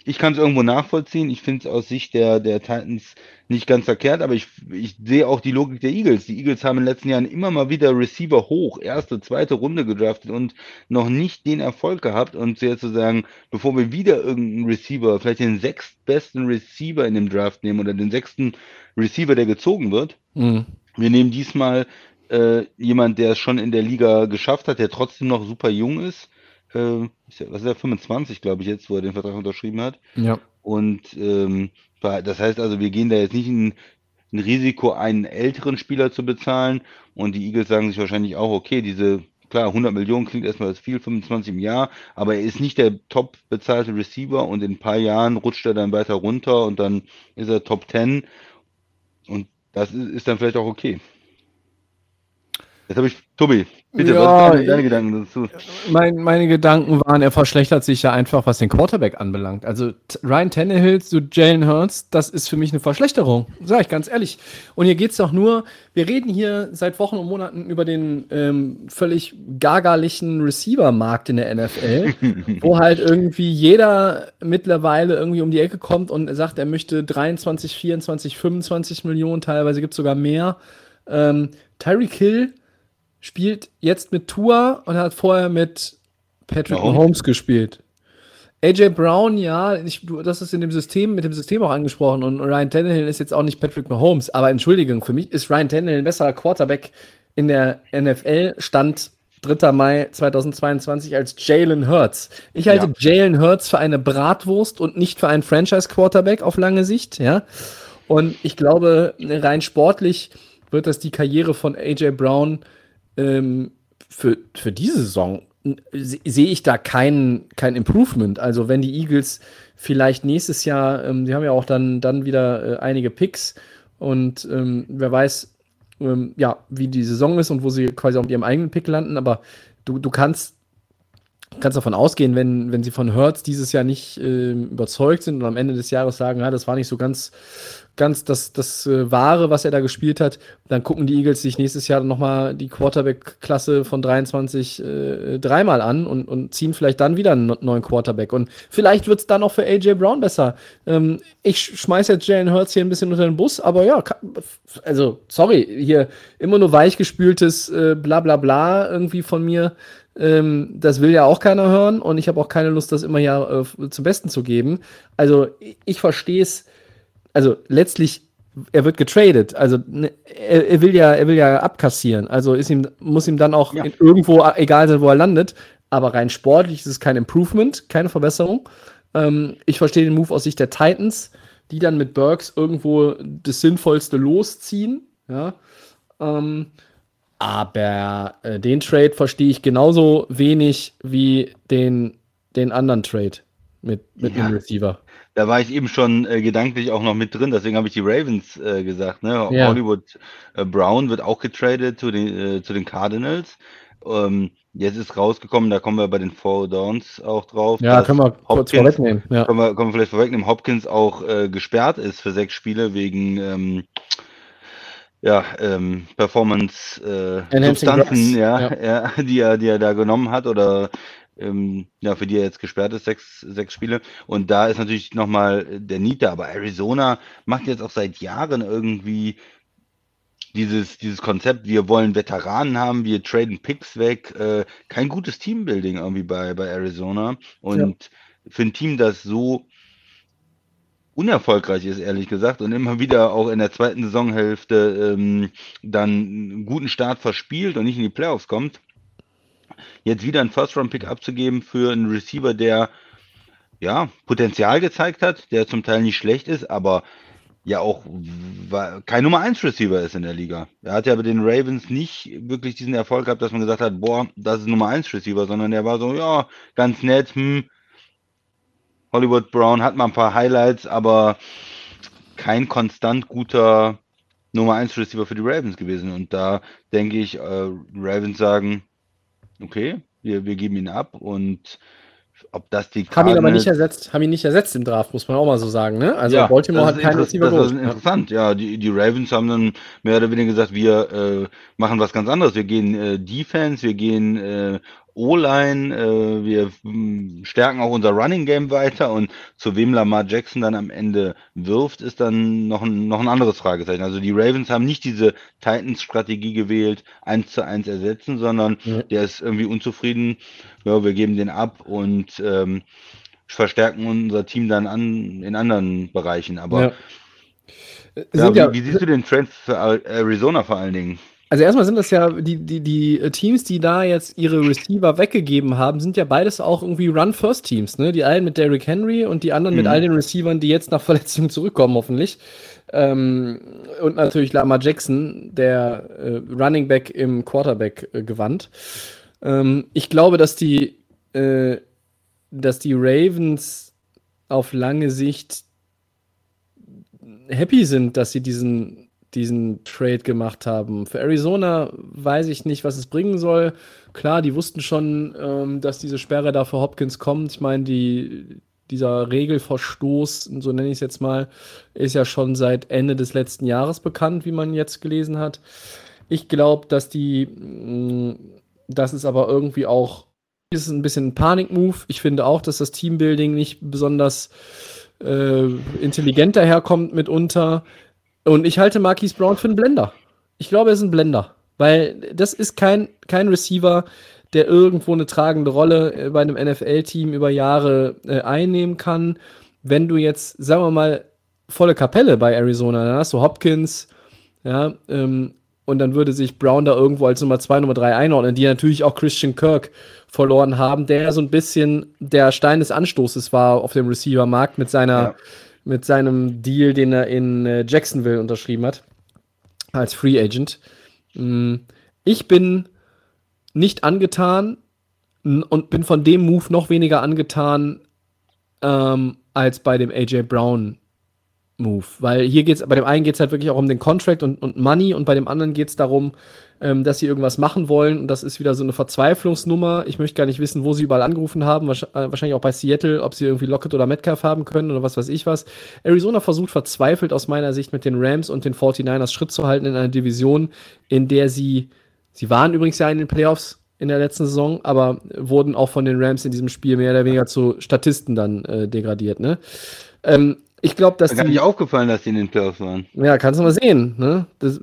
Ich kann es irgendwo nachvollziehen. Ich finde es aus Sicht der, der Titans nicht ganz verkehrt, aber ich, ich sehe auch die Logik der Eagles. Die Eagles haben in den letzten Jahren immer mal wieder Receiver hoch, erste, zweite Runde gedraftet und noch nicht den Erfolg gehabt. Und jetzt zu sagen, bevor wir wieder irgendeinen Receiver, vielleicht den sechstbesten Receiver in dem Draft nehmen oder den sechsten Receiver, der gezogen wird, Mhm. wir nehmen diesmal äh, jemand, der es schon in der Liga geschafft hat, der trotzdem noch super jung ist. Äh, was ist er, 25, glaube ich, jetzt, wo er den Vertrag unterschrieben hat. Ja. Und ähm, da- das heißt also, wir gehen da jetzt nicht in ein Risiko, einen älteren Spieler zu bezahlen. Und die Eagles sagen sich wahrscheinlich auch, okay, diese, klar, 100 Millionen klingt erstmal als viel, 25 im Jahr, aber er ist nicht der top bezahlte Receiver und in ein paar Jahren rutscht er dann weiter runter und dann ist er Top 10. Und das ist, ist dann vielleicht auch okay. Jetzt habe ich, Tobi, bitte, Ja, was sind deine, Gedanken dazu? Mein, meine Gedanken waren, er verschlechtert sich ja einfach, was den Quarterback anbelangt. Also Ryan Tannehill zu Jalen Hurts, das ist für mich eine Verschlechterung, sage ich ganz ehrlich. Und hier geht es doch nur, wir reden hier seit Wochen und Monaten über den ähm, völlig gagalichen Receiver-Markt in der NFL, wo halt irgendwie jeder mittlerweile irgendwie um die Ecke kommt und sagt, er möchte 23, 24, 25 Millionen, teilweise gibt es sogar mehr. Ähm, Tyreek Hill spielt jetzt mit Tua und hat vorher mit Patrick Mahomes. Mahomes gespielt. AJ Brown, ja, ich, du, das ist in dem System, mit dem System auch angesprochen und Ryan Tannehill ist jetzt auch nicht Patrick Mahomes, aber Entschuldigung, für mich ist Ryan Tannehill ein besserer Quarterback in der NFL, Stand 3. Mai 2022 als Jalen Hurts. Ich halte Jalen Hurts für eine Bratwurst und nicht für einen Franchise-Quarterback auf lange Sicht, ja. Und ich glaube, rein sportlich wird das die Karriere von AJ Brown ähm, für, für diese Saison se- sehe ich da kein, kein Improvement. Also wenn die Eagles vielleicht nächstes Jahr, ähm, die haben ja auch dann, dann wieder äh, einige Picks und ähm, wer weiß, ähm, ja, wie die Saison ist und wo sie quasi auch mit ihrem eigenen Pick landen, aber du, du kannst, kannst davon ausgehen, wenn, wenn sie von Hertz dieses Jahr nicht ähm, überzeugt sind und am Ende des Jahres sagen, ja, das war nicht so ganz, ganz das, das äh, Wahre, was er da gespielt hat, dann gucken die Eagles sich nächstes Jahr nochmal die Quarterback-Klasse von 23 äh, dreimal an und, und ziehen vielleicht dann wieder einen neuen Quarterback. Und vielleicht wird es dann auch für AJ Brown besser. Ähm, ich schmeiße jetzt Jalen Hurts hier ein bisschen unter den Bus, aber ja, also sorry, hier immer nur weichgespültes äh, bla bla bla irgendwie von mir. Ähm, das will ja auch keiner hören und ich habe auch keine Lust, das immer ja äh, zum Besten zu geben. Also ich, ich verstehe es also letztlich, er wird getradet. Also ne, er, er will ja, er will ja abkassieren. Also ist ihm, muss ihm dann auch Ja. irgendwo egal sein, wo er landet. Aber rein sportlich ist es kein Improvement, keine Verbesserung. Ähm, ich verstehe den Move aus Sicht der Titans. die dann mit Burks irgendwo das Sinnvollste losziehen. Ja. Ähm, aber äh, den Trade verstehe ich genauso wenig wie den, den anderen Trade mit, mit Ja. dem Receiver. Da war ich eben schon äh, gedanklich auch noch mit drin, deswegen habe ich die Ravens äh, gesagt. Ne? Ja. Hollywood äh, Brown wird auch getradet zu den, äh, zu den Cardinals. Ähm, jetzt ist rausgekommen, da kommen wir bei den Four Downs auch drauf. Ja, können wir kurz Hopkins- vorwegnehmen. Ja. Können wir, können wir vielleicht vorwegnehmen, Hopkins auch äh, gesperrt ist für sechs Spiele wegen ähm, ja, ähm, Performance äh, Drugs, ja, ja. die, er, die er da genommen hat oder ähm, ja, für die er jetzt gesperrt ist, sechs, sechs Spiele. Und da ist natürlich nochmal der da, aber Arizona macht jetzt auch seit Jahren irgendwie dieses, dieses Konzept, wir wollen Veteranen haben, wir traden Picks weg, äh, kein gutes Teambuilding irgendwie bei, bei Arizona. Und für ein Team, das so unerfolgreich ist, ehrlich gesagt, und immer wieder auch in der zweiten Saisonhälfte ähm, dann einen guten Start verspielt und nicht in die Playoffs kommt, jetzt wieder einen First-Round-Pick abzugeben für einen Receiver, der ja Potenzial gezeigt hat, der zum Teil nicht schlecht ist, aber ja auch kein Nummer 1 Receiver ist in der Liga. Er hat ja bei den Ravens nicht wirklich diesen Erfolg gehabt, dass man gesagt hat, boah, das ist Nummer 1 Receiver, sondern der war so, ja, ganz nett, hm. Hollywood Brown hat mal ein paar Highlights, aber kein konstant guter Nummer 1 Receiver für die Ravens gewesen. Und da denke ich, äh, Ravens sagen, okay, wir, wir geben ihn ab und ob das die Haben ihn aber nicht ersetzt, haben ihn nicht ersetzt im Draft, muss man auch mal so sagen, ne? Also ja, Baltimore hat keinen Receiver Das ist interessant, ja. Die, die Ravens haben dann mehr oder weniger gesagt, wir äh, machen was ganz anderes. Wir gehen äh, Defense, wir gehen äh, O-Line, äh, wir mh, stärken auch unser Running Game weiter und zu wem Lamar Jackson dann am Ende wirft, ist dann noch ein, noch ein anderes Fragezeichen. Also die Ravens haben nicht diese Titans-Strategie gewählt, eins zu eins ersetzen, sondern Ja. der ist irgendwie unzufrieden. Ja, wir geben den ab und ähm, verstärken unser Team dann an in anderen Bereichen. Aber Ja. ja, wie, ja, wie siehst du den Trend für Ar- Arizona vor allen Dingen? also erstmal sind das ja die, die, die Teams, die da jetzt ihre Receiver weggegeben haben, sind ja beides auch irgendwie Run-First-Teams, ne? Die einen mit Derrick Henry und die anderen mit Mhm. all den Receivern, die jetzt nach Verletzung zurückkommen, hoffentlich. Ähm, und natürlich Lamar Jackson, der äh, Running Back im Quarterback-Gewand. Ähm, ich glaube, dass die, äh, dass die Ravens auf lange Sicht happy sind, dass sie diesen, diesen Trade gemacht haben. Für Arizona weiß ich nicht, was es bringen soll. Klar, die wussten schon, ähm, dass diese Sperre da für Hopkins kommt. Ich meine, die, dieser Regelverstoß, so nenne ich es jetzt mal, ist ja schon seit Ende des letzten Jahres bekannt, wie man jetzt gelesen hat. Ich glaube, dass die, mh, das ist aber irgendwie auch, ist ein bisschen ein Panik-Move. Ich finde auch, dass das Teambuilding nicht besonders äh, intelligent daherkommt mitunter. Und ich halte Marquise Brown für einen Blender. Ich glaube, er ist ein Blender. Weil das ist kein, kein Receiver, der irgendwo eine tragende Rolle äh, bei einem NFL-Team über Jahre äh, einnehmen kann. Wenn du jetzt, sagen wir mal, volle Kapelle bei Arizona, dann hast du Hopkins, ja, ähm, und dann würde sich Brown da irgendwo als Nummer 2, Nummer 3 einordnen, die natürlich auch Christian Kirk verloren haben, der so ein bisschen der Stein des Anstoßes war auf dem Receiver-Markt mit seiner, Ja. mit seinem Deal, den er in äh, Jacksonville unterschrieben hat, als Free Agent. Mm, Ich bin nicht angetan und bin von dem Move noch weniger angetan ähm, als bei dem AJ Brown Move. Weil hier geht es, bei dem einen geht es halt wirklich auch um den Contract und, und Money und bei dem anderen geht es darum, ähm, dass sie irgendwas machen wollen und das ist wieder so eine Verzweiflungsnummer. Ich möchte gar nicht wissen, wo sie überall angerufen haben, äh, wahrscheinlich auch bei Seattle, ob sie irgendwie Lockett oder Metcalf haben können oder was weiß ich was. Arizona versucht verzweifelt aus meiner Sicht mit den Rams und den 49ers Schritt zu halten in einer Division, in der sie, sie waren übrigens ja in den Playoffs in der letzten Saison, aber wurden auch von den Rams in diesem Spiel mehr oder weniger zu Statisten dann äh, degradiert. Ne? Ähm, ich glaube, dass Mir gar die, nicht aufgefallen, dass die in den Playoffs waren. ja, kannst du mal sehen. Ne? Das,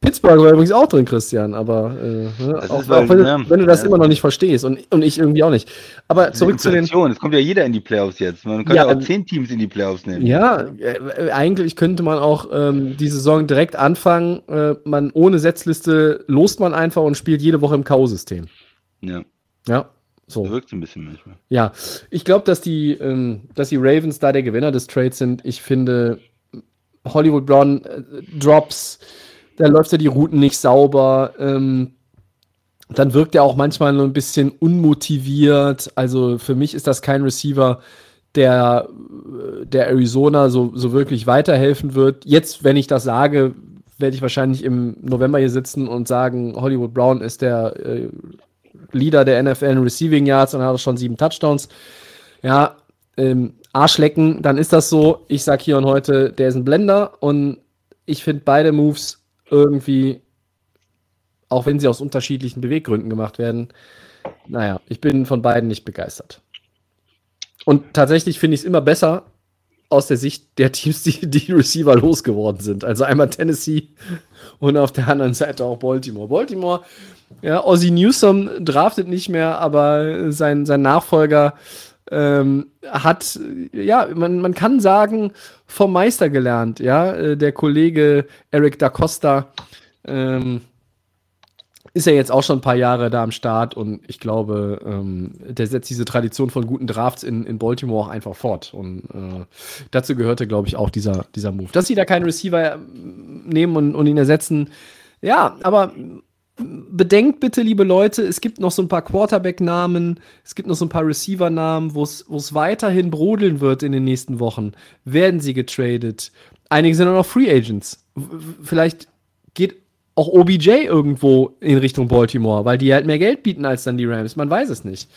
Pittsburgh war übrigens auch drin, Christian, aber äh, ne? Auch, auch wenn, du, wenn du das ja. immer noch nicht verstehst und, und ich irgendwie auch nicht. Aber zurück zu den. Es kommt ja jeder in die Playoffs jetzt. Man kann Ja, auch ähm, zehn Teams in die Playoffs nehmen. Ja, äh, eigentlich könnte man auch ähm, die Saison direkt anfangen. Äh, man ohne Setzliste lost man einfach und spielt jede Woche im K.O.-System. Ja. Ja. So. Wirkt ein bisschen manchmal. Ja, ich glaube, dass die, ähm, dass die Ravens da der Gewinner des Trades sind. Ich finde, Hollywood Brown äh, Drops, da läuft ja die Routen nicht sauber. Ähm, dann wirkt er auch manchmal nur ein bisschen unmotiviert. Also für mich ist das kein Receiver, der, der Arizona so, so wirklich weiterhelfen wird. Jetzt, wenn ich das sage, werde ich wahrscheinlich im November hier sitzen und sagen, Hollywood Brown ist der äh, Leader der NFL in Receiving Yards und hat schon sieben Touchdowns. Ja, ähm, Arschlecken, dann ist das so. Ich sage hier und heute, der ist ein Blender und ich finde beide Moves irgendwie auch wenn sie aus unterschiedlichen Beweggründen gemacht werden. Naja, ich bin von beiden nicht begeistert. Und tatsächlich finde ich es immer besser aus der Sicht der Teams, die die Receiver losgeworden sind. Also einmal Tennessee und auf der anderen Seite auch Baltimore. Baltimore, ja, Ozzy Newsom draftet nicht mehr, aber sein, sein Nachfolger ähm, hat, ja, man, man kann sagen, vom Meister gelernt. Ja, äh, der Kollege Eric Da Costa, ähm, ist ja jetzt auch schon ein paar Jahre da am Start und ich glaube, ähm, der setzt diese Tradition von guten Drafts in, in Baltimore auch einfach fort. Und äh, dazu gehörte, glaube ich, auch dieser, dieser Move. Dass sie da keinen Receiver ähm, nehmen und, und ihn ersetzen, ja, aber bedenkt bitte, liebe Leute, es gibt noch so ein paar Quarterback-Namen, es gibt noch so ein paar Receiver-Namen, wo es weiterhin brodeln wird in den nächsten Wochen. Werden sie getradet? Einige sind auch noch Free Agents. Vielleicht geht auch OBJ irgendwo in Richtung Baltimore, weil die halt mehr Geld bieten als dann die Rams. Man weiß es nicht.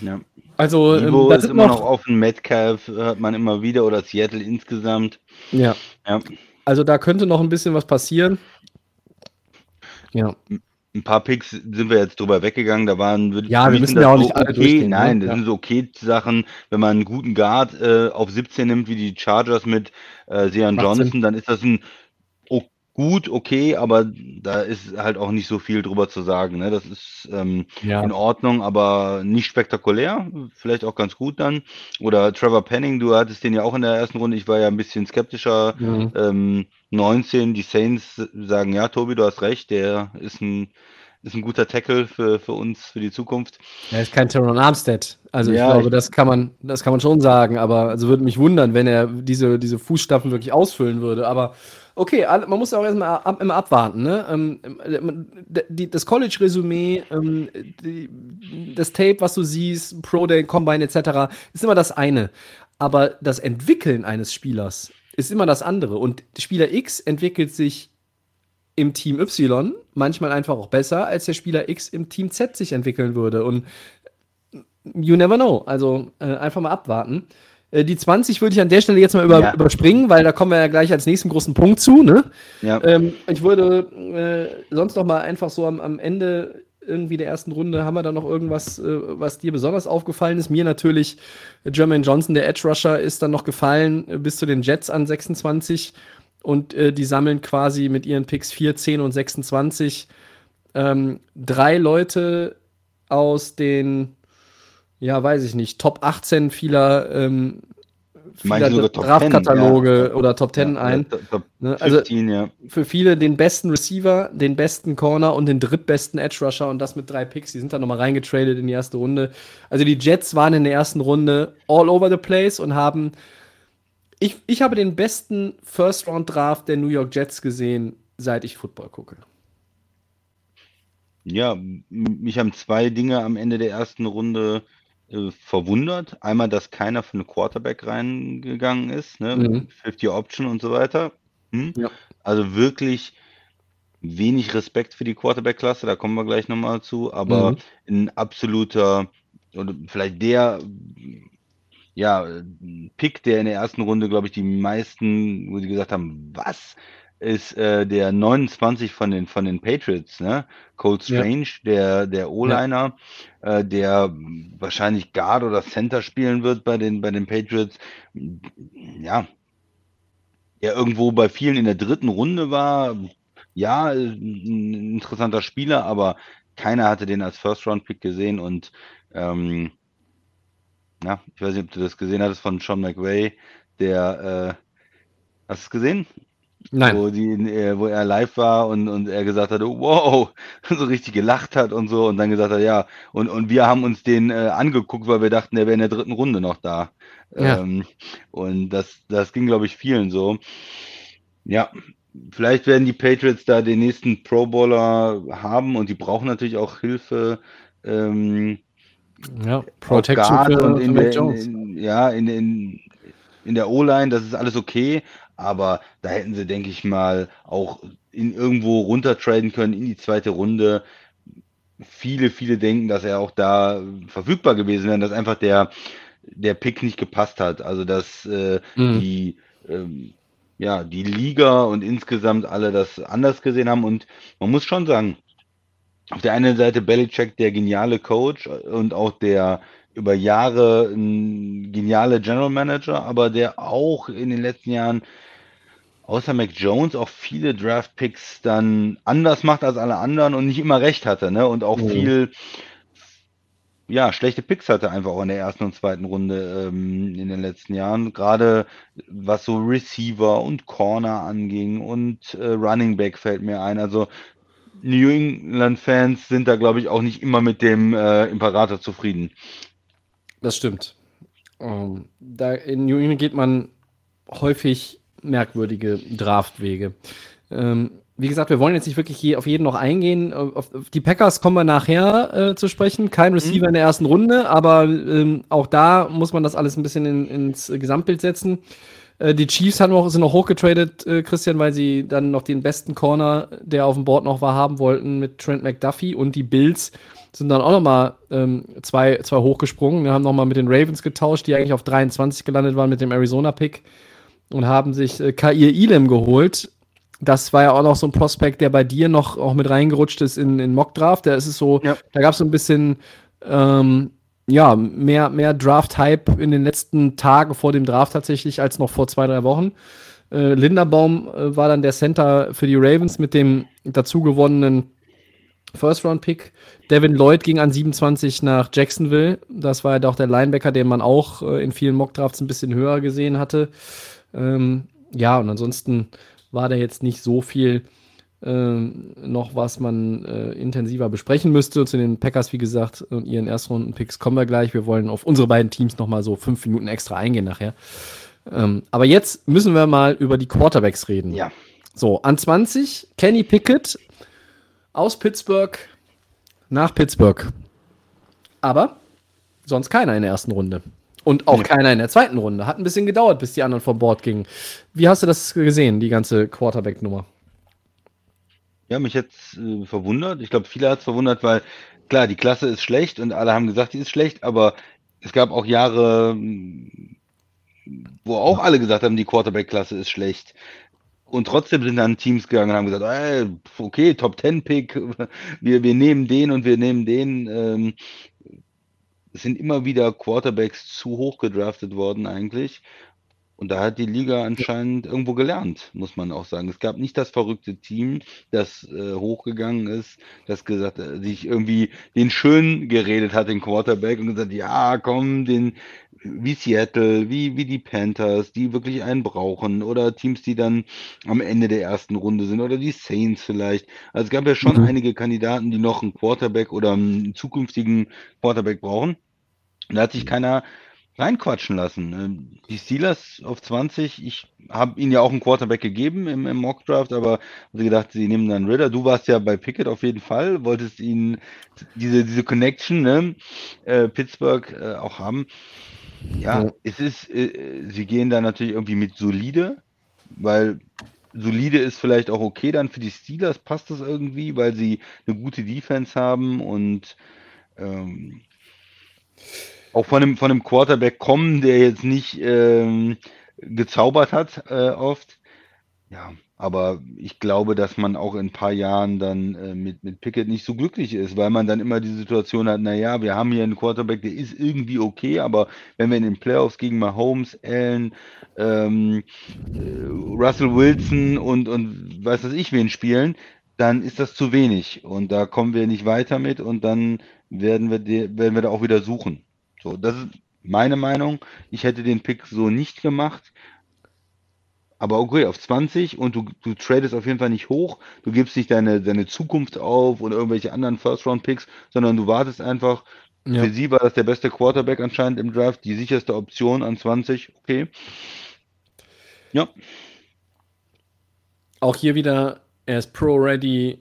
Ja. Also, ähm, das ist immer noch, noch offen. Metcalf hört man immer wieder oder Seattle insgesamt. Ja. ja. Also, da könnte noch ein bisschen was passieren. Ja. Ein paar Picks sind wir jetzt drüber weggegangen. Da waren, ja, wir müssen ja auch so nicht alle okay. Nein, ne? das ja. sind so okay Sachen. Wenn man einen guten Guard äh, auf 17 nimmt, wie die Chargers mit äh, Sean Johnson, dann ist das ein gut, okay, aber da ist halt auch nicht so viel drüber zu sagen. Ne? Das ist ähm, ja. in Ordnung, aber nicht spektakulär. Vielleicht auch ganz gut dann. Oder Trevor Penning, du hattest den ja auch in der ersten Runde. Ich war ja ein bisschen skeptischer. Mhm. Ähm, 19, die Saints sagen, ja, Tobi, du hast recht, der ist ein ist ein guter Tackle für, für uns, für die Zukunft. Er ist kein Teron Armstead. Also ja, ich glaube, ich das kann man, das kann man schon sagen. Aber also würde mich wundern, wenn er diese, diese Fußstapfen wirklich ausfüllen würde. Aber okay, man muss auch erstmal ab, immer abwarten. Ne? Ähm, die, das College-Resümee, ähm, das Tape, was du siehst, Pro Day, Combine etc., ist immer das eine. Aber das Entwickeln eines Spielers ist immer das andere. Und Spieler X entwickelt sich im Team Y manchmal einfach auch besser, als der Spieler X im Team Z sich entwickeln würde. Und you never know. Also äh, einfach mal abwarten. Äh, die 20 würde ich an der Stelle jetzt mal über, ja. überspringen, weil da kommen wir ja gleich als nächsten großen Punkt zu. Ne? Ja. Ähm, ich würde äh, sonst noch mal einfach so am, am Ende irgendwie der ersten Runde haben wir da noch irgendwas, äh, was dir besonders aufgefallen ist? Mir natürlich Jermaine Johnson, der Edge Rusher, ist dann noch gefallen äh, bis zu den Jets an 26 und äh, die sammeln quasi mit ihren Picks 4, 10 und 26 ähm, drei Leute aus den ja, weiß ich nicht, Top 18 vieler, ähm, vieler Draftkataloge ja. oder Top 10 ja, ein. Top ne? Also 15, für viele den besten Receiver, den besten Corner und den drittbesten Edge Rusher und das mit drei Picks. Die sind dann nochmal reingetradet in die erste Runde. Also die Jets waren in der ersten Runde all over the place und haben. Ich, ich habe den besten First-Round-Draft der New York Jets gesehen, seit ich Football gucke. Ja, mich haben zwei Dinge am Ende der ersten Runde äh, verwundert. Einmal, dass keiner für eine Quarterback reingegangen ist, ne? Mhm. 50 Option und so weiter. Hm? Ja. Also wirklich wenig Respekt für die Quarterback-Klasse, da kommen wir gleich nochmal zu, aber mhm. ein absoluter, oder vielleicht der, ja, Pick, der in der ersten Runde, glaube ich, die meisten, wo sie gesagt haben, was? Ist äh, der 29 von den von den Patriots, ne? Cold Strange, ja. der der O-Liner, ja. äh, der wahrscheinlich Guard oder Center spielen wird bei den bei den Patriots. Ja, der irgendwo bei vielen in der dritten Runde war. Ja, ein interessanter Spieler, aber keiner hatte den als First Round Pick gesehen und ähm, ja, ich weiß nicht, ob du das gesehen hattest von Sean McVay, der äh, hast du es gesehen? Nein. Wo, die, äh, wo er live war und, und er gesagt hat, wow, so richtig gelacht hat und so und dann gesagt hat, ja, und, und wir haben uns den äh, angeguckt, weil wir dachten, der wäre in der dritten Runde noch da. Ja. Ähm, und das, das ging, glaube ich, vielen so. Ja, vielleicht werden die Patriots da den nächsten Pro Bowler haben und die brauchen natürlich auch Hilfe. Ähm, Ja, auf Protection für, und in der, in, in, ja, in, in, in der O-Line, das ist alles okay, aber da hätten sie, denke ich mal, auch in irgendwo runtertraden können in die zweite Runde. Viele, viele denken, dass er auch da verfügbar gewesen wäre, dass einfach der, der Pick nicht gepasst hat. Also dass äh, Mhm. die ähm, ja, die Liga und insgesamt alle das anders gesehen haben. Und man muss schon sagen, auf der einen Seite Belichick, der geniale Coach und auch der über Jahre geniale General Manager, aber der auch in den letzten Jahren außer Mac Jones auch viele Draft Picks dann anders macht als alle anderen und nicht immer recht hatte, ne? Und auch Mhm. viel ja, schlechte Picks hatte einfach auch in der ersten und zweiten Runde ähm, in den letzten Jahren. Gerade was so Receiver und Corner anging und äh, Running Back fällt mir ein. Also New England-Fans sind da, glaube ich, auch nicht immer mit dem äh, Imperator zufrieden. Das stimmt. Ähm, da in New England geht man häufig merkwürdige Draftwege. Ähm, wie gesagt, wir wollen jetzt nicht wirklich je, auf jeden noch eingehen. Auf, auf die Packers kommen wir nachher äh, zu sprechen. Kein Receiver in der ersten Runde, aber ähm, auch da muss man das alles ein bisschen in, ins Gesamtbild setzen. Äh, die Chiefs haben auch, sind noch hochgetradet, äh, Christian, weil sie dann noch den besten Corner, der auf dem Board noch war, haben wollten mit Trent McDuffie und die Bills sind dann auch noch mal ähm, zwei, zwei hochgesprungen. Wir haben noch mal mit den Ravens getauscht, die eigentlich auf 23 gelandet waren mit dem Arizona-Pick und haben sich äh, Kair Elam geholt. Das war ja auch noch so ein Prospekt, der bei dir noch auch mit reingerutscht ist in, in Mockdraft. Da ist es so, Ja. da gab es so ein bisschen ähm, ja, mehr, mehr Draft-Hype in den letzten Tagen vor dem Draft tatsächlich als noch vor zwei, drei Wochen. Äh, Linderbaum äh, war dann der Center für die Ravens mit dem dazu gewonnenen First-Round-Pick. Devin Lloyd ging an 27 nach Jacksonville. Das war ja doch der Linebacker, den man auch äh, in vielen Mockdrafts ein bisschen höher gesehen hatte. Ähm, ja, und ansonsten war da jetzt nicht so viel ähm, noch, was man äh, intensiver besprechen müsste. Zu den Packers, wie gesagt, und ihren Erstrunden-Picks kommen wir gleich. Wir wollen auf unsere beiden Teams noch mal so fünf Minuten extra eingehen nachher. Ähm, aber jetzt müssen wir mal über die Quarterbacks reden. Ja. So, an 20 Kenny Pickett aus Pittsburgh nach Pittsburgh. Aber sonst keiner in der ersten Runde. Und auch Nee. keiner in der zweiten Runde. Hat ein bisschen gedauert, bis die anderen vom Bord gingen. Wie hast du das gesehen, die ganze Quarterback-Nummer? Ja, mich jetzt äh, verwundert. Ich glaube, viele hat es verwundert, weil klar, die Klasse ist schlecht und alle haben gesagt, die ist schlecht, aber es gab auch Jahre, wo auch alle gesagt haben, die Quarterback-Klasse ist schlecht. Und trotzdem sind dann Teams gegangen und haben gesagt, ey, okay, Top 10 Pick, wir, wir nehmen den und wir nehmen den. Ähm, es sind immer wieder Quarterbacks zu hoch gedraftet worden eigentlich. Und da hat die Liga anscheinend irgendwo gelernt, muss man auch sagen. Es gab nicht das verrückte Team, das äh, hochgegangen ist, das gesagt, äh, sich irgendwie den schön geredet hat, den Quarterback, und gesagt, ja, komm, den wie Seattle, wie, wie die Panthers, die wirklich einen brauchen, oder Teams, die dann am Ende der ersten Runde sind, oder die Saints vielleicht. Also es gab ja schon Mhm. einige Kandidaten, die noch einen Quarterback oder einen zukünftigen Quarterback brauchen. Da hat sich keiner reinquatschen lassen. Ähm, Die Steelers auf 20, ich habe ihnen ja auch einen Quarterback gegeben im, im Mockdraft, aber habe sie gedacht, sie nehmen dann Ritter. Du warst ja bei Pickett auf jeden Fall, wolltest ihnen diese, diese Connection, ne, äh, Pittsburgh äh, auch haben. Ja, Ja. es ist, äh, sie gehen da natürlich irgendwie mit solide, weil solide ist vielleicht auch okay dann für die Steelers, passt das irgendwie, weil sie eine gute Defense haben und ähm, auch von einem, von einem Quarterback kommen, der jetzt nicht ähm, gezaubert hat äh, oft. Ja, aber ich glaube, dass man auch in ein paar Jahren dann äh, mit, mit Pickett nicht so glücklich ist, weil man dann immer die Situation hat, naja, wir haben hier einen Quarterback, der ist irgendwie okay, aber wenn wir in den Playoffs gegen Mahomes, Allen, ähm, äh, Russell Wilson und, und weiß was ich wen spielen, dann ist das zu wenig und da kommen wir nicht weiter mit und dann werden wir, de, werden wir da auch wieder suchen. So, das ist meine Meinung. Ich hätte den Pick so nicht gemacht. aber okay, auf 20 und du, du tradest auf jeden Fall nicht hoch, du gibst nicht deine, deine Zukunft auf oder irgendwelche anderen First-Round-Picks, sondern du wartest einfach. Ja. Für sie war das der beste Quarterback anscheinend im Draft, die sicherste Option an 20, okay. Ja, Auch hier wieder, er ist Pro-Ready,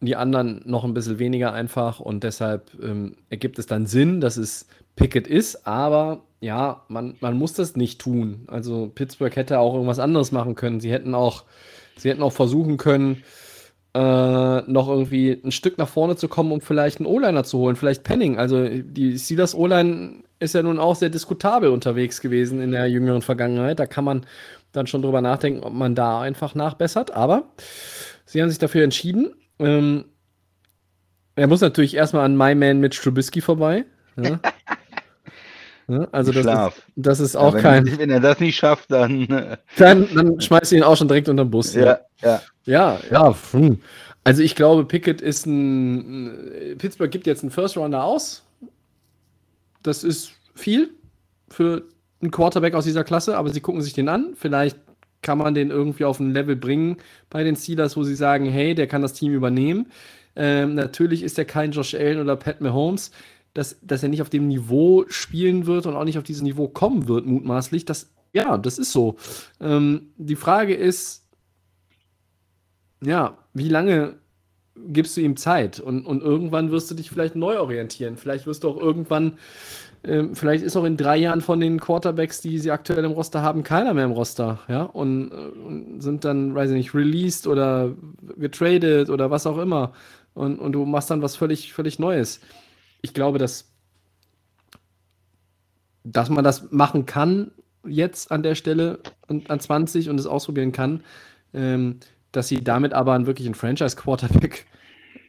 die anderen noch ein bisschen weniger einfach und deshalb ähm, ergibt es dann Sinn, dass es Pickett ist, aber ja, man, man muss das nicht tun. Also Pittsburgh hätte auch irgendwas anderes machen können. Sie hätten auch, sie hätten auch versuchen können, äh, noch irgendwie ein Stück nach vorne zu kommen, um vielleicht einen O-Liner zu holen, vielleicht Penning. Also die Steelers O-Line ist ja nun auch sehr diskutabel unterwegs gewesen in der jüngeren Vergangenheit. Da kann man dann schon drüber nachdenken, ob man da einfach nachbessert. Aber sie haben sich dafür entschieden. Ähm, er muss natürlich erstmal an My Man Mitch Trubisky vorbei. Ja. Ja, also das Schlaf. ist, das ist Ja, auch wenn, kein. wenn er das nicht schafft, dann äh, Dann, dann schmeißt du ihn auch schon direkt unter den Bus. ja, ja. Ja, ja. hm. Also ich glaube, Pickett ist ein. ein- Pittsburgh gibt jetzt einen First Rounder aus. Das ist viel für einen Quarterback aus dieser Klasse, aber sie gucken sich den an. Vielleicht kann man den irgendwie auf ein Level bringen bei den Steelers, wo sie sagen, hey, der kann das Team übernehmen. Ähm, natürlich ist er kein Josh Allen oder Pat Mahomes. Dass, dass er nicht auf dem Niveau spielen wird und auch nicht auf dieses Niveau kommen wird, mutmaßlich. Das, ja, das ist so. Ähm, die Frage ist, ja, wie lange gibst du ihm Zeit? Und, und irgendwann wirst du dich vielleicht neu orientieren. Vielleicht wirst du auch irgendwann, ähm, vielleicht ist auch in drei Jahren von den Quarterbacks, die sie aktuell im Roster haben, keiner mehr im Roster, ja, und, äh, und sind dann, weiß ich nicht, released oder getradet oder was auch immer. Und, und du machst dann was völlig, völlig Neues. Ich glaube, dass, dass man das machen kann jetzt an der Stelle und an 20 und es ausprobieren kann. Ähm, dass sie damit aber einen wirklichen Franchise-Quarterback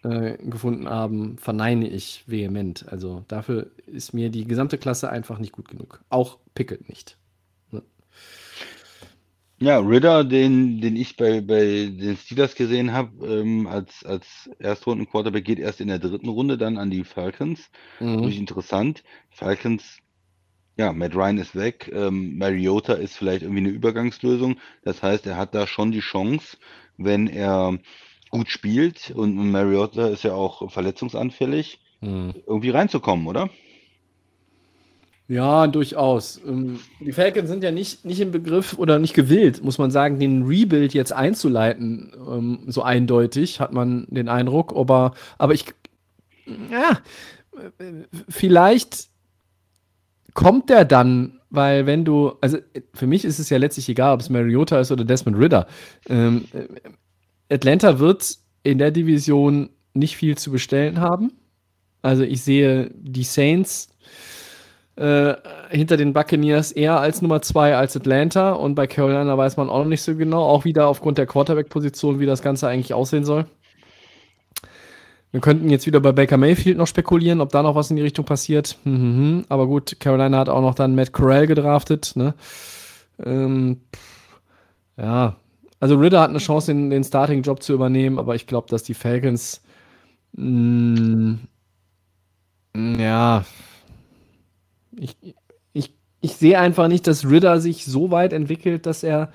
äh, gefunden haben, verneine ich vehement. Also dafür ist mir die gesamte Klasse einfach nicht gut genug. Auch Pickett nicht. Ja, Ridder, den, den ich bei, bei den Steelers gesehen habe, ähm, als, als Erstrunden-Quarterback, geht erst in der dritten Runde dann an die Falcons. Natürlich interessant. Falcons, ja, Matt Ryan ist weg. Ähm, Mariota ist vielleicht irgendwie eine Übergangslösung. Das heißt, er hat da schon die Chance, wenn er gut spielt und Mariota ist ja auch verletzungsanfällig, Mhm. irgendwie reinzukommen, oder? Ja, durchaus. Ähm, Die Falcons sind ja nicht, nicht im Begriff oder nicht gewillt, muss man sagen, den Rebuild jetzt einzuleiten. Ähm, so eindeutig hat man den Eindruck. Aber, aber ich, ja, vielleicht kommt der dann, weil wenn du, also für mich ist es ja letztlich egal, ob es Mariota ist oder Desmond Ritter. Ähm, äh, Atlanta wird in der Division nicht viel zu bestellen haben. Also ich sehe die Saints äh, hinter den Buccaneers eher als Nummer zwei als Atlanta und bei Carolina weiß man auch noch nicht so genau, auch wieder aufgrund der Quarterback-Position, wie das Ganze eigentlich aussehen soll. Wir könnten jetzt wieder bei Baker Mayfield noch spekulieren, ob da noch was in die Richtung passiert. Hm, hm, hm. Aber gut, Carolina hat auch noch dann Matt Corral gedraftet. Ne? Ähm, ja, also Ritter hat eine Chance, den, den Starting-Job zu übernehmen, aber ich glaube, dass die Falcons mh, ja, ich, ich, ich sehe einfach nicht, dass Ritter sich so weit entwickelt, dass er,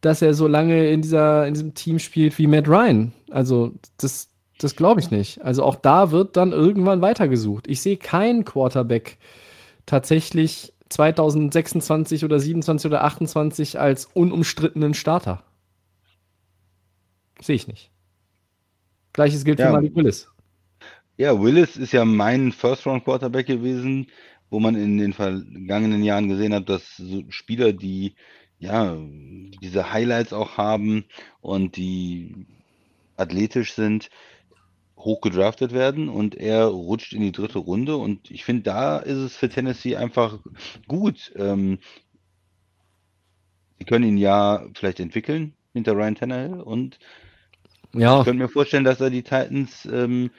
dass er so lange in, dieser, in diesem Team spielt wie Matt Ryan. Also, das, das glaube ich nicht. Also, auch da wird dann irgendwann weitergesucht. Ich sehe keinen Quarterback tatsächlich 2026 oder 27 oder 28 als unumstrittenen Starter. Sehe ich nicht. Gleiches gilt für Ja. Malik Willis. Ja, Willis ist ja mein First-Round-Quarterback gewesen, wo man in den vergangenen Jahren gesehen hat, dass so Spieler, die ja diese Highlights auch haben und die athletisch sind, hoch gedraftet werden und er rutscht in die dritte Runde und ich finde, da ist es für Tennessee einfach gut. Ähm, sie können ihn ja vielleicht entwickeln hinter Ryan Tannehill und Ja, ich könnte mir vorstellen, dass er die Titans ähm,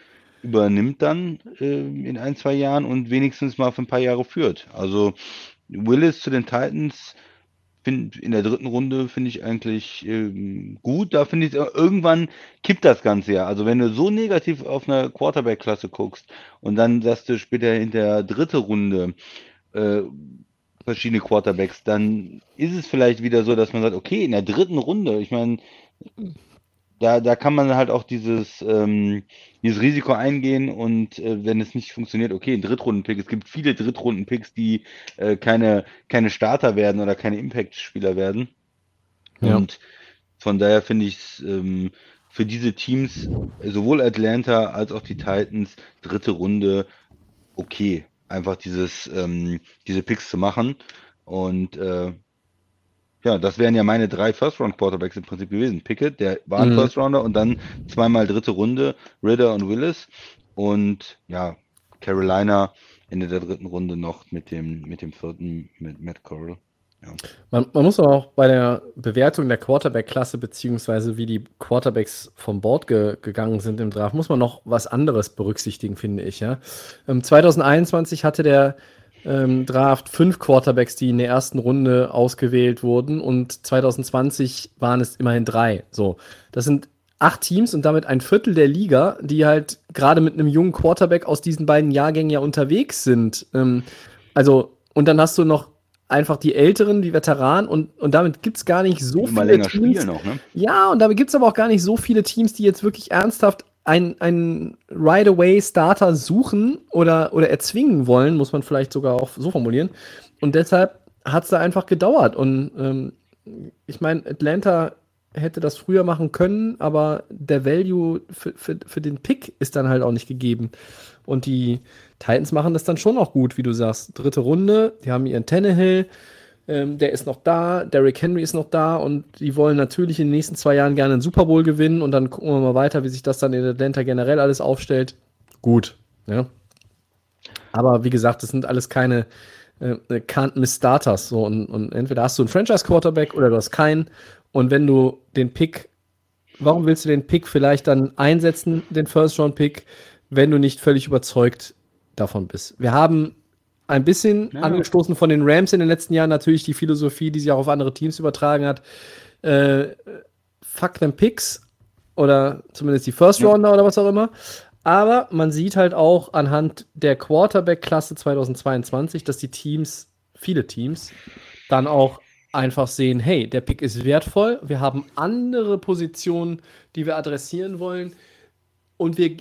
übernimmt dann ähm, in ein, zwei Jahren und wenigstens mal für ein paar Jahre führt. Also Willis zu den Titans find, in der dritten Runde finde ich eigentlich ähm, gut. Da finde ich irgendwann kippt das Ganze ja. Also wenn du so negativ auf eine Quarterback-Klasse guckst und dann sagst du später in der dritten Runde, äh, verschiedene Quarterbacks, dann ist es vielleicht wieder so, dass man sagt, okay, in der dritten Runde, ich meine, da, da kann man halt auch dieses, ähm, dieses Risiko eingehen und äh, wenn es nicht funktioniert, okay, ein Drittrunden-Pick. Es gibt viele Drittrunden-Picks, die äh, keine, keine Starter werden oder keine Impact-Spieler werden. Ja. Und von daher finde ich es ähm, für diese Teams, sowohl Atlanta als auch die Titans, dritte Runde okay, einfach dieses, ähm, diese Picks zu machen. Und äh, ja, das wären ja meine drei First-Round-Quarterbacks im Prinzip gewesen. Pickett, der war ein Mhm. First-Rounder und dann zweimal dritte Runde, Ritter und Willis. Und ja, Carolina Ende der dritten Runde noch mit dem, mit dem vierten, mit Matt Corral. Man, man muss aber auch bei der Bewertung der Quarterback-Klasse, beziehungsweise wie die Quarterbacks vom Board ge gegangen sind im Draft, muss man noch was anderes berücksichtigen, finde ich. Ja? Ähm, 2021 hatte der ähm, Draft fünf Quarterbacks, die in der ersten Runde ausgewählt wurden, und 2020 waren es immerhin drei. So, das sind acht Teams und damit ein Viertel der Liga, die halt gerade mit einem jungen Quarterback aus diesen beiden Jahrgängen ja unterwegs sind. Ähm, also, und dann hast du noch einfach die Älteren, die Veteranen und, und damit gibt es gar nicht so viele Teams. noch, ne? Ja, und damit gibt es aber auch gar nicht so viele Teams, die jetzt wirklich ernsthaft einen, einen Right-Away-Starter suchen oder, oder erzwingen wollen, muss man vielleicht sogar auch so formulieren. Und deshalb hat es da einfach gedauert. Und ähm, ich meine, Atlanta hätte das früher machen können, aber der Value für, für, für den Pick ist dann halt auch nicht gegeben. Und die Titans machen das dann schon auch gut, wie du sagst. Dritte Runde, die haben ihren Tannehill, ähm, der ist noch da, Derrick Henry ist noch da und die wollen natürlich in den nächsten zwei Jahren gerne einen Super Bowl gewinnen und dann gucken wir mal weiter, wie sich das dann in Atlanta generell alles aufstellt. Gut, ja. Aber wie gesagt, das sind alles keine äh, can't miss Starters. So, und, und entweder hast du einen Franchise-Quarterback oder du hast keinen. Und wenn du den Pick, warum willst du den Pick vielleicht dann einsetzen, den First-Round-Pick, wenn du nicht völlig überzeugt davon bist? Wir haben ein bisschen Ja. angestoßen von den Rams in den letzten Jahren natürlich die Philosophie, die sich auch auf andere Teams übertragen hat. Äh, fuck them Picks oder zumindest die First Rounder oder was auch immer. Aber man sieht halt auch anhand der Quarterback-Klasse 2022, dass die Teams, viele Teams, dann auch einfach sehen, hey, der Pick ist wertvoll, wir haben andere Positionen, die wir adressieren wollen und wir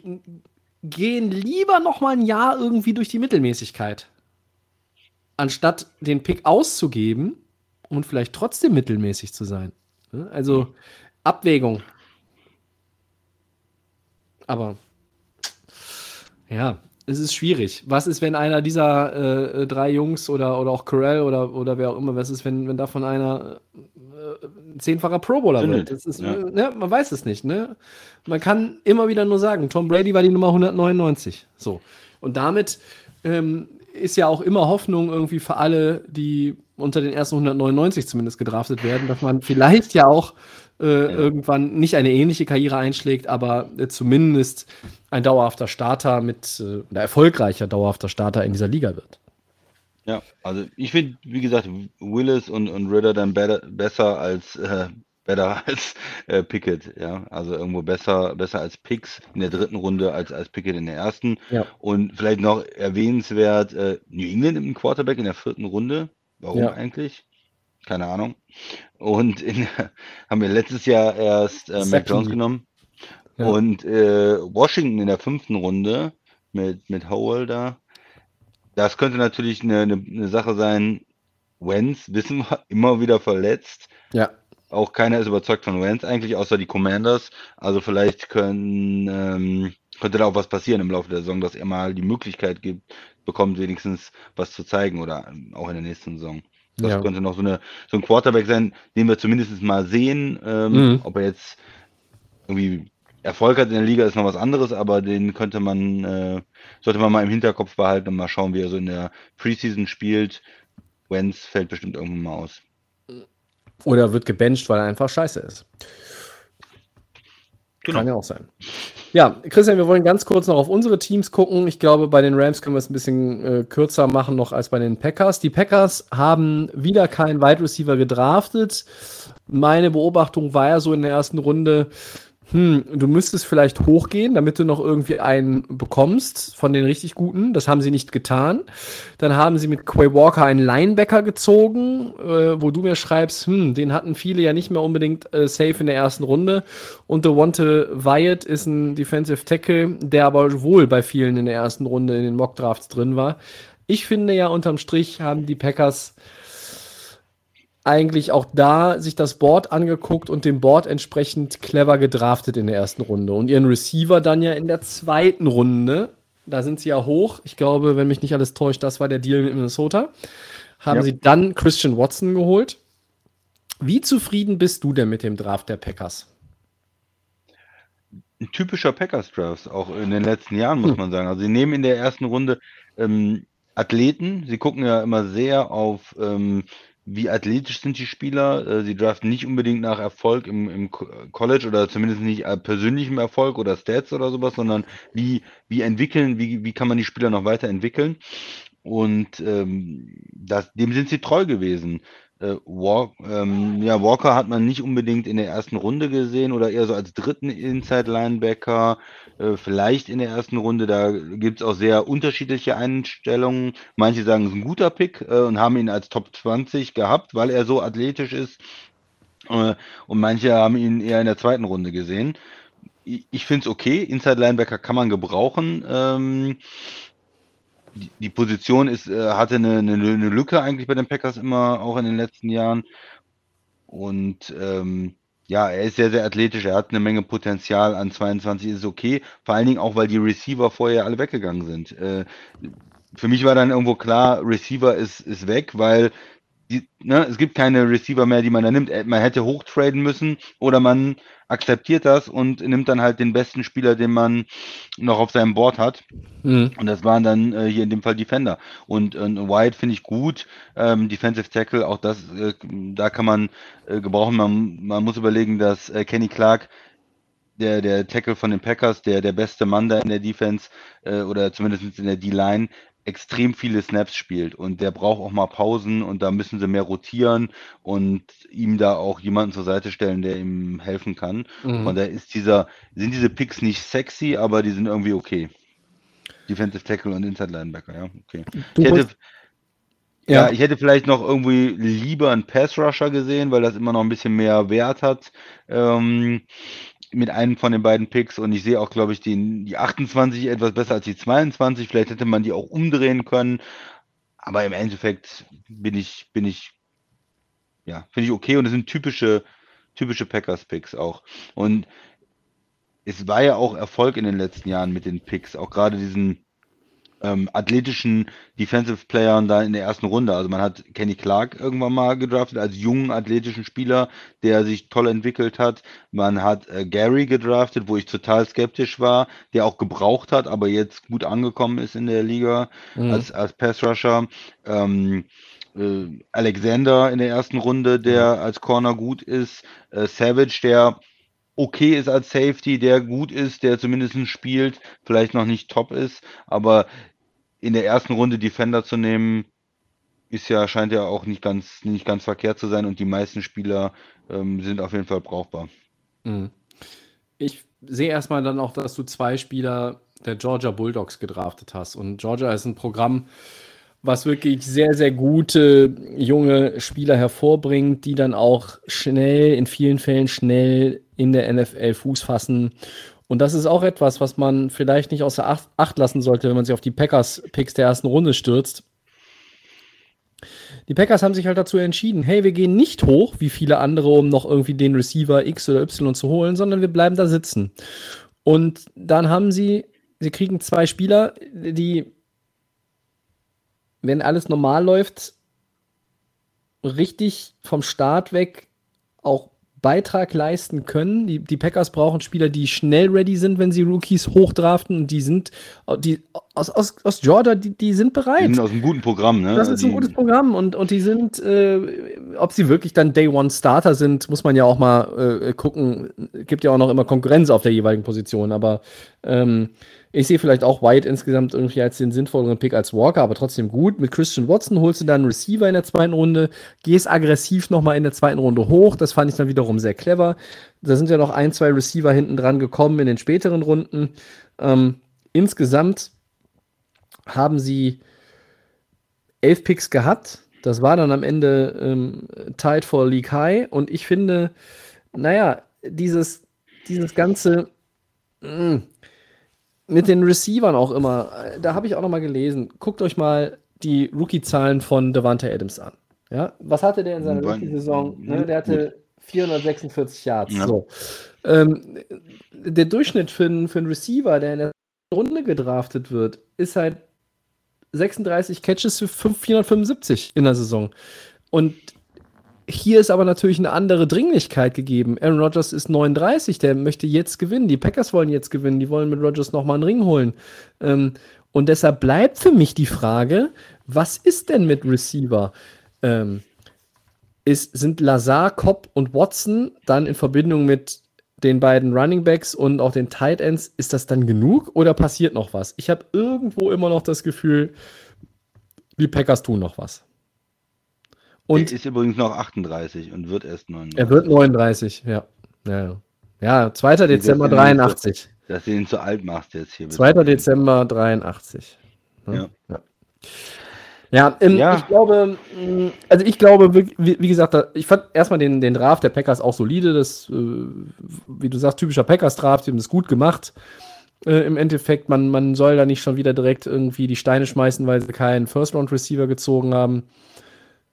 gehen lieber noch mal ein Jahr irgendwie durch die Mittelmäßigkeit, anstatt den Pick auszugeben und vielleicht trotzdem mittelmäßig zu sein. Ne? Also Abwägung. Aber ja, es ist schwierig. Was ist, wenn einer dieser äh, drei Jungs oder, oder auch Corell oder, oder wer auch immer, was ist, wenn, wenn davon einer äh, ein zehnfacher Pro Bowler wird? Ist, ja. ne, man weiß es nicht. Ne? Man kann immer wieder nur sagen, Tom Brady war die Nummer 199. So. Und damit ähm, ist ja auch immer Hoffnung irgendwie für alle, die unter den ersten 199 zumindest gedraftet werden, dass man vielleicht ja auch äh, irgendwann nicht eine ähnliche Karriere einschlägt, aber äh, zumindest ein dauerhafter Starter mit, äh, oder erfolgreicher dauerhafter Starter in dieser Liga wird. Ja, also ich finde, wie gesagt, Willis und, und Ritter dann better, besser als äh, better als äh, Pickett, ja. Also irgendwo besser, besser als Picks in der dritten Runde als als Pickett in der ersten. Ja. Und vielleicht noch erwähnenswert, äh, New England im Quarterback in der vierten Runde. Warum Ja. eigentlich? Keine Ahnung. Und in, haben wir letztes Jahr erst äh, Mac. Jones genommen. Ja. Und äh, Washington in der fünften Runde mit, mit Howell da. Das könnte natürlich eine, eine, eine Sache sein. Wentz, wissen wir, immer wieder verletzt. Ja. Auch keiner ist überzeugt von Wentz eigentlich, außer die Commanders. Also vielleicht können, ähm, könnte da auch was passieren im Laufe der Saison, dass er mal die Möglichkeit gibt, bekommt wenigstens was zu zeigen oder ähm, auch in der nächsten Saison. Das Ja. könnte noch so, eine, so ein Quarterback sein, den wir zumindest mal sehen. Ähm, Mhm. Ob er jetzt irgendwie Erfolg hat in der Liga, ist noch was anderes, aber den könnte man, äh, sollte man mal im Hinterkopf behalten und mal schauen, wie er so in der Preseason spielt. Wentz fällt bestimmt irgendwann mal aus. Oder wird gebencht, weil er einfach scheiße ist. Genau. Kann ja auch sein. Ja, Christian, wir wollen ganz kurz noch auf unsere Teams gucken. Ich glaube, bei den Rams können wir es ein bisschen äh, kürzer machen noch als bei den Packers. Die Packers haben wieder keinen Wide Receiver gedraftet. Meine Beobachtung war ja so in der ersten Runde, hm, du müsstest vielleicht hochgehen, damit du noch irgendwie einen bekommst von den richtig guten. Das haben sie nicht getan. Dann haben sie mit Quay Walker einen Linebacker gezogen, äh, wo du mir schreibst, hm, den hatten viele ja nicht mehr unbedingt äh, safe in der ersten Runde. Und Devonte Wyatt ist ein Defensive Tackle, der aber wohl bei vielen in der ersten Runde in den Mock Drafts drin war. Ich finde ja unterm Strich haben die Packers eigentlich auch da sich das Board angeguckt und dem Board entsprechend clever gedraftet in der ersten Runde. Und ihren Receiver dann ja in der zweiten Runde, da sind sie ja hoch. Ich glaube, wenn mich nicht alles täuscht, das war der Deal mit Minnesota. Haben ja. sie dann Christian Watson geholt. Wie zufrieden bist du denn mit dem Draft der Packers? Ein typischer Packers-Draft, auch in den letzten Jahren, muss hm. man sagen. Also, sie nehmen in der ersten Runde ähm, Athleten. Sie gucken ja immer sehr auf ähm, wie athletisch sind die Spieler. Äh, sie draften nicht unbedingt nach Erfolg im, im College oder zumindest nicht äh, persönlichem Erfolg oder Stats oder sowas, sondern wie, wie entwickeln, wie, wie kann man die Spieler noch weiterentwickeln. Und ähm, das, dem sind sie treu gewesen. Äh, Walk, ähm, ja, Walker hat man nicht unbedingt in der ersten Runde gesehen oder eher so als dritten Inside-Linebacker, äh, vielleicht in der ersten Runde. Da gibt es auch sehr unterschiedliche Einstellungen. Manche sagen, es ist ein guter Pick äh, und haben ihn als Top 20 gehabt, weil er so athletisch ist. Äh, und manche haben ihn eher in der zweiten Runde gesehen. Ich, ich finde es okay. Inside-Linebacker kann man gebrauchen. Ähm, die, Position ist, äh, hatte eine, eine, eine, Lücke eigentlich bei den Packers immer, auch in den letzten Jahren. Und ähm, ja, er ist sehr, sehr athletisch, er hat eine Menge Potenzial an 22, ist okay. Vor allen Dingen auch, weil die Receiver vorher alle weggegangen sind. Äh, für mich war dann irgendwo klar, Receiver ist, ist weg, weil die, ne, es gibt keine Receiver mehr, die man da nimmt. Man hätte hochtraden müssen oder man akzeptiert das und nimmt dann halt den besten Spieler, den man noch auf seinem Board hat. Mhm. Und das waren dann äh, hier in dem Fall Defender. Und, und White finde ich gut. Ähm, Defensive Tackle, auch das, äh, da kann man äh, gebrauchen. Man, man muss überlegen, dass äh, Kenny Clark der, der Tackle von den Packers, der, der beste Mann da in der Defense äh, oder zumindest in der D-Line, extrem viele Snaps spielt und der braucht auch mal Pausen und da müssen sie mehr rotieren und ihm da auch jemanden zur Seite stellen, der ihm helfen kann. Mhm. Von daher ist dieser, sind diese Picks nicht sexy, aber die sind irgendwie okay. Defensive Tackle und Inside Linebacker, ja, okay. Ich hätte, ja. ja. ich hätte vielleicht noch irgendwie lieber einen Pass Rusher gesehen, weil das immer noch ein bisschen mehr Wert hat. Ähm, mit einem von den beiden Picks und ich sehe auch, glaube ich, den, die 28 etwas besser als die 22. Vielleicht hätte man die auch umdrehen können. Aber im Endeffekt bin ich, bin ich, ja, finde ich okay und es sind typische, typische Packers-Picks auch. Und es war ja auch Erfolg in den letzten Jahren mit den Picks, auch gerade diesen ähm, athletischen Defensive Playern da in der ersten Runde. Also man hat Kenny Clark irgendwann mal gedraftet als jungen athletischen Spieler, der sich toll entwickelt hat. Man hat äh, Gary gedraftet, wo ich total skeptisch war, der auch gebraucht hat, aber jetzt gut angekommen ist in der Liga mhm. als, als Pass Rusher. Ähm, äh, Alexander in der ersten Runde, der mhm. als Corner gut ist. Äh, Savage, der okay ist als Safety, der gut ist, der zumindest spielt, vielleicht noch nicht top ist, aber in der ersten Runde Defender zu nehmen, ist ja, scheint ja auch nicht ganz, nicht ganz verkehrt zu sein und die meisten Spieler ähm, sind auf jeden Fall brauchbar. Mhm. Ich sehe erstmal dann auch, dass du zwei Spieler der Georgia Bulldogs gedraftet hast. Und Georgia ist ein Programm, was wirklich sehr, sehr gute junge Spieler hervorbringt, die dann auch schnell, in vielen Fällen schnell in der NFL Fuß fassen. Und das ist auch etwas, was man vielleicht nicht außer Acht, lassen sollte, wenn man sich auf die Packers-Picks der ersten Runde stürzt. Die Packers haben sich halt dazu entschieden, hey, wir gehen nicht hoch, wie viele andere, um noch irgendwie den Receiver X oder Y zu holen, sondern wir bleiben da sitzen. Und dann haben sie, sie kriegen zwei Spieler, die wenn alles normal läuft, richtig vom Start weg auch Beitrag leisten können. Die, die Packers brauchen Spieler, die schnell ready sind, wenn sie Rookies hochdraften und die sind, die aus, aus, aus Georgia, die, die sind bereit. Die sind aus einem guten Programm, ne? Das ist ein gutes Programm und, und die sind, äh, ob sie wirklich dann Day One Starter sind, muss man ja auch mal äh, gucken. Gibt ja auch noch immer Konkurrenz auf der jeweiligen Position, aber ähm, ich sehe vielleicht auch White insgesamt irgendwie als den sinnvolleren Pick als Walker, aber trotzdem gut. Mit Christian Watson holst du dann einen Receiver in der zweiten Runde, gehst aggressiv nochmal in der zweiten Runde hoch. Das fand ich dann wiederum sehr clever. Da sind ja noch ein, zwei Receiver hinten dran gekommen in den späteren Runden. Ähm, insgesamt haben sie elf Picks gehabt. Das war dann am Ende ähm, tied for League High. Und ich finde, naja, dieses, dieses ganze mh, mm, mit den Receivern auch immer, da habe ich auch noch mal gelesen. Guckt euch mal die Rookie-Zahlen von Devante Adams an. Ja, was hatte der in seiner Rookie-Saison? Ne, der hatte 446 Yards. Ja. So. Ähm, der Durchschnitt für, für einen Receiver, der in der Runde gedraftet wird, ist halt 36 Catches für 475 in der Saison. Und hier ist aber natürlich eine andere Dringlichkeit gegeben. Aaron Rodgers ist 39, der möchte jetzt gewinnen. Die Packers wollen jetzt gewinnen, die wollen mit Rodgers nochmal einen Ring holen. Ähm, und deshalb bleibt für mich die Frage, was ist denn mit Receiver? Ähm, ist, sind Lazar, Cobb und Watson dann in Verbindung mit den beiden Running Backs und auch den Tight Ends, ist das dann genug oder passiert noch was? Ich habe irgendwo immer noch das Gefühl, die Packers tun noch was. Und er ist übrigens noch 38 und wird erst 39. Er wird 39, ja. Ja, ja 2. Dezember 83. dass du ihn zu alt machst jetzt hier. 2. Dezember 83. Ja. ja. Ja, ähm, ja, ich glaube, mm, also ich glaube, wie, wie, gesagt, ich fand erstmal den, den Draft der Packers auch solide. Das, äh, wie du sagst, typischer Packers-Draft, die haben das gut gemacht. Äh, Im Endeffekt, man, man soll da nicht schon wieder direkt irgendwie die Steine schmeißen, weil sie keinen First-Round-Receiver gezogen haben.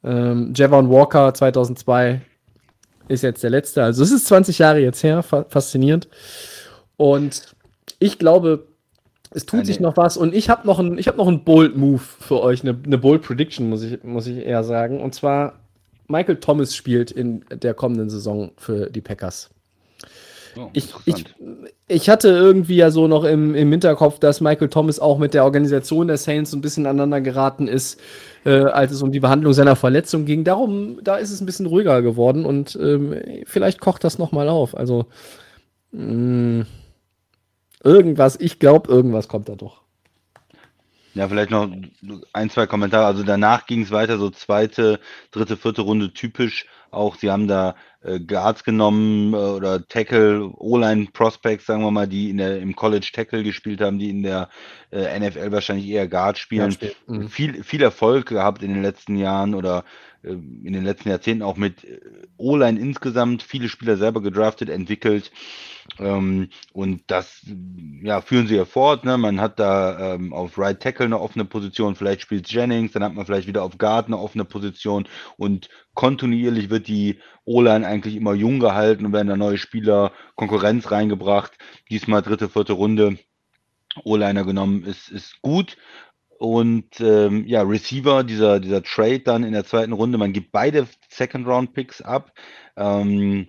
Ähm, Javon Walker 2002 ist jetzt der letzte. Also es ist 20 Jahre jetzt her, fa faszinierend. Und ich glaube, es tut Eine. sich noch was. Und ich habe noch einen hab noch Bold Move für euch, eine, eine Bold Prediction, muss ich, muss ich eher sagen. Und zwar, Michael Thomas spielt in der kommenden Saison für die Packers. Oh, ich, ich, ich hatte irgendwie ja so noch im, im Hinterkopf, dass Michael Thomas auch mit der Organisation der Saints ein bisschen aneinander geraten ist, äh, als es um die Behandlung seiner Verletzung ging. Darum, da ist es ein bisschen ruhiger geworden und ähm, vielleicht kocht das nochmal auf. Also mh, mm, irgendwas, ich glaube, irgendwas kommt da doch. Ja, vielleicht noch ein, zwei Kommentare. Also danach ging es weiter, so zweite, dritte, vierte Runde typisch. Auch sie haben da äh, Guards genommen äh, oder Tackle, O-Line Prospects, sagen wir mal, die in der, im College Tackle gespielt haben, die in der äh, NFL wahrscheinlich eher Guard spielen. Ja, mhm. viel, viel Erfolg gehabt in den letzten Jahren oder äh, in den letzten Jahrzehnten auch mit äh, O-Line insgesamt, viele Spieler selber gedraftet, entwickelt. Ähm, und das ja, führen sie ja fort. Ne? Man hat da ähm, auf Right Tackle eine offene Position, vielleicht spielt Jennings, dann hat man vielleicht wieder auf Guard eine offene Position und kontinuierlich wird die O-Line eigentlich immer jung gehalten und werden da neue Spieler, Konkurrenz reingebracht. Diesmal dritte, vierte Runde. O-Liner genommen ist, ist gut. Und ähm, ja, Receiver, dieser, dieser Trade dann in der zweiten Runde, man gibt beide Second-Round-Picks ab. Ähm,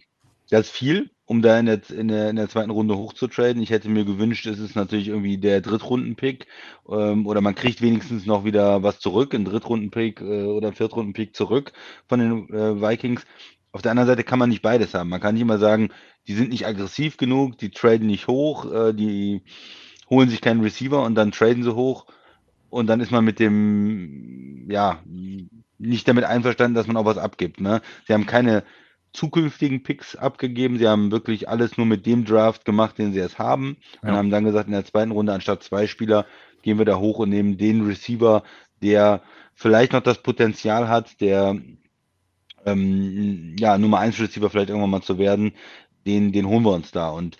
das ist viel, um da in der, in, der, in der zweiten Runde hochzutraden. Ich hätte mir gewünscht, es ist natürlich irgendwie der Drittrunden-Pick ähm, oder man kriegt wenigstens noch wieder was zurück, einen Drittrunden-Pick äh, oder Viertrunden-Pick zurück von den äh, Vikings. Auf der anderen Seite kann man nicht beides haben. Man kann nicht immer sagen, die sind nicht aggressiv genug, die traden nicht hoch, äh, die holen sich keinen Receiver und dann traden sie hoch und dann ist man mit dem, ja, nicht damit einverstanden, dass man auch was abgibt. Ne? Sie haben keine zukünftigen Picks abgegeben. Sie haben wirklich alles nur mit dem Draft gemacht, den sie jetzt haben. Ja. Und haben dann gesagt, in der zweiten Runde anstatt zwei Spieler gehen wir da hoch und nehmen den Receiver, der vielleicht noch das Potenzial hat, der ähm, ja, Nummer 1 Receiver vielleicht irgendwann mal zu werden, den, den holen wir uns da. Und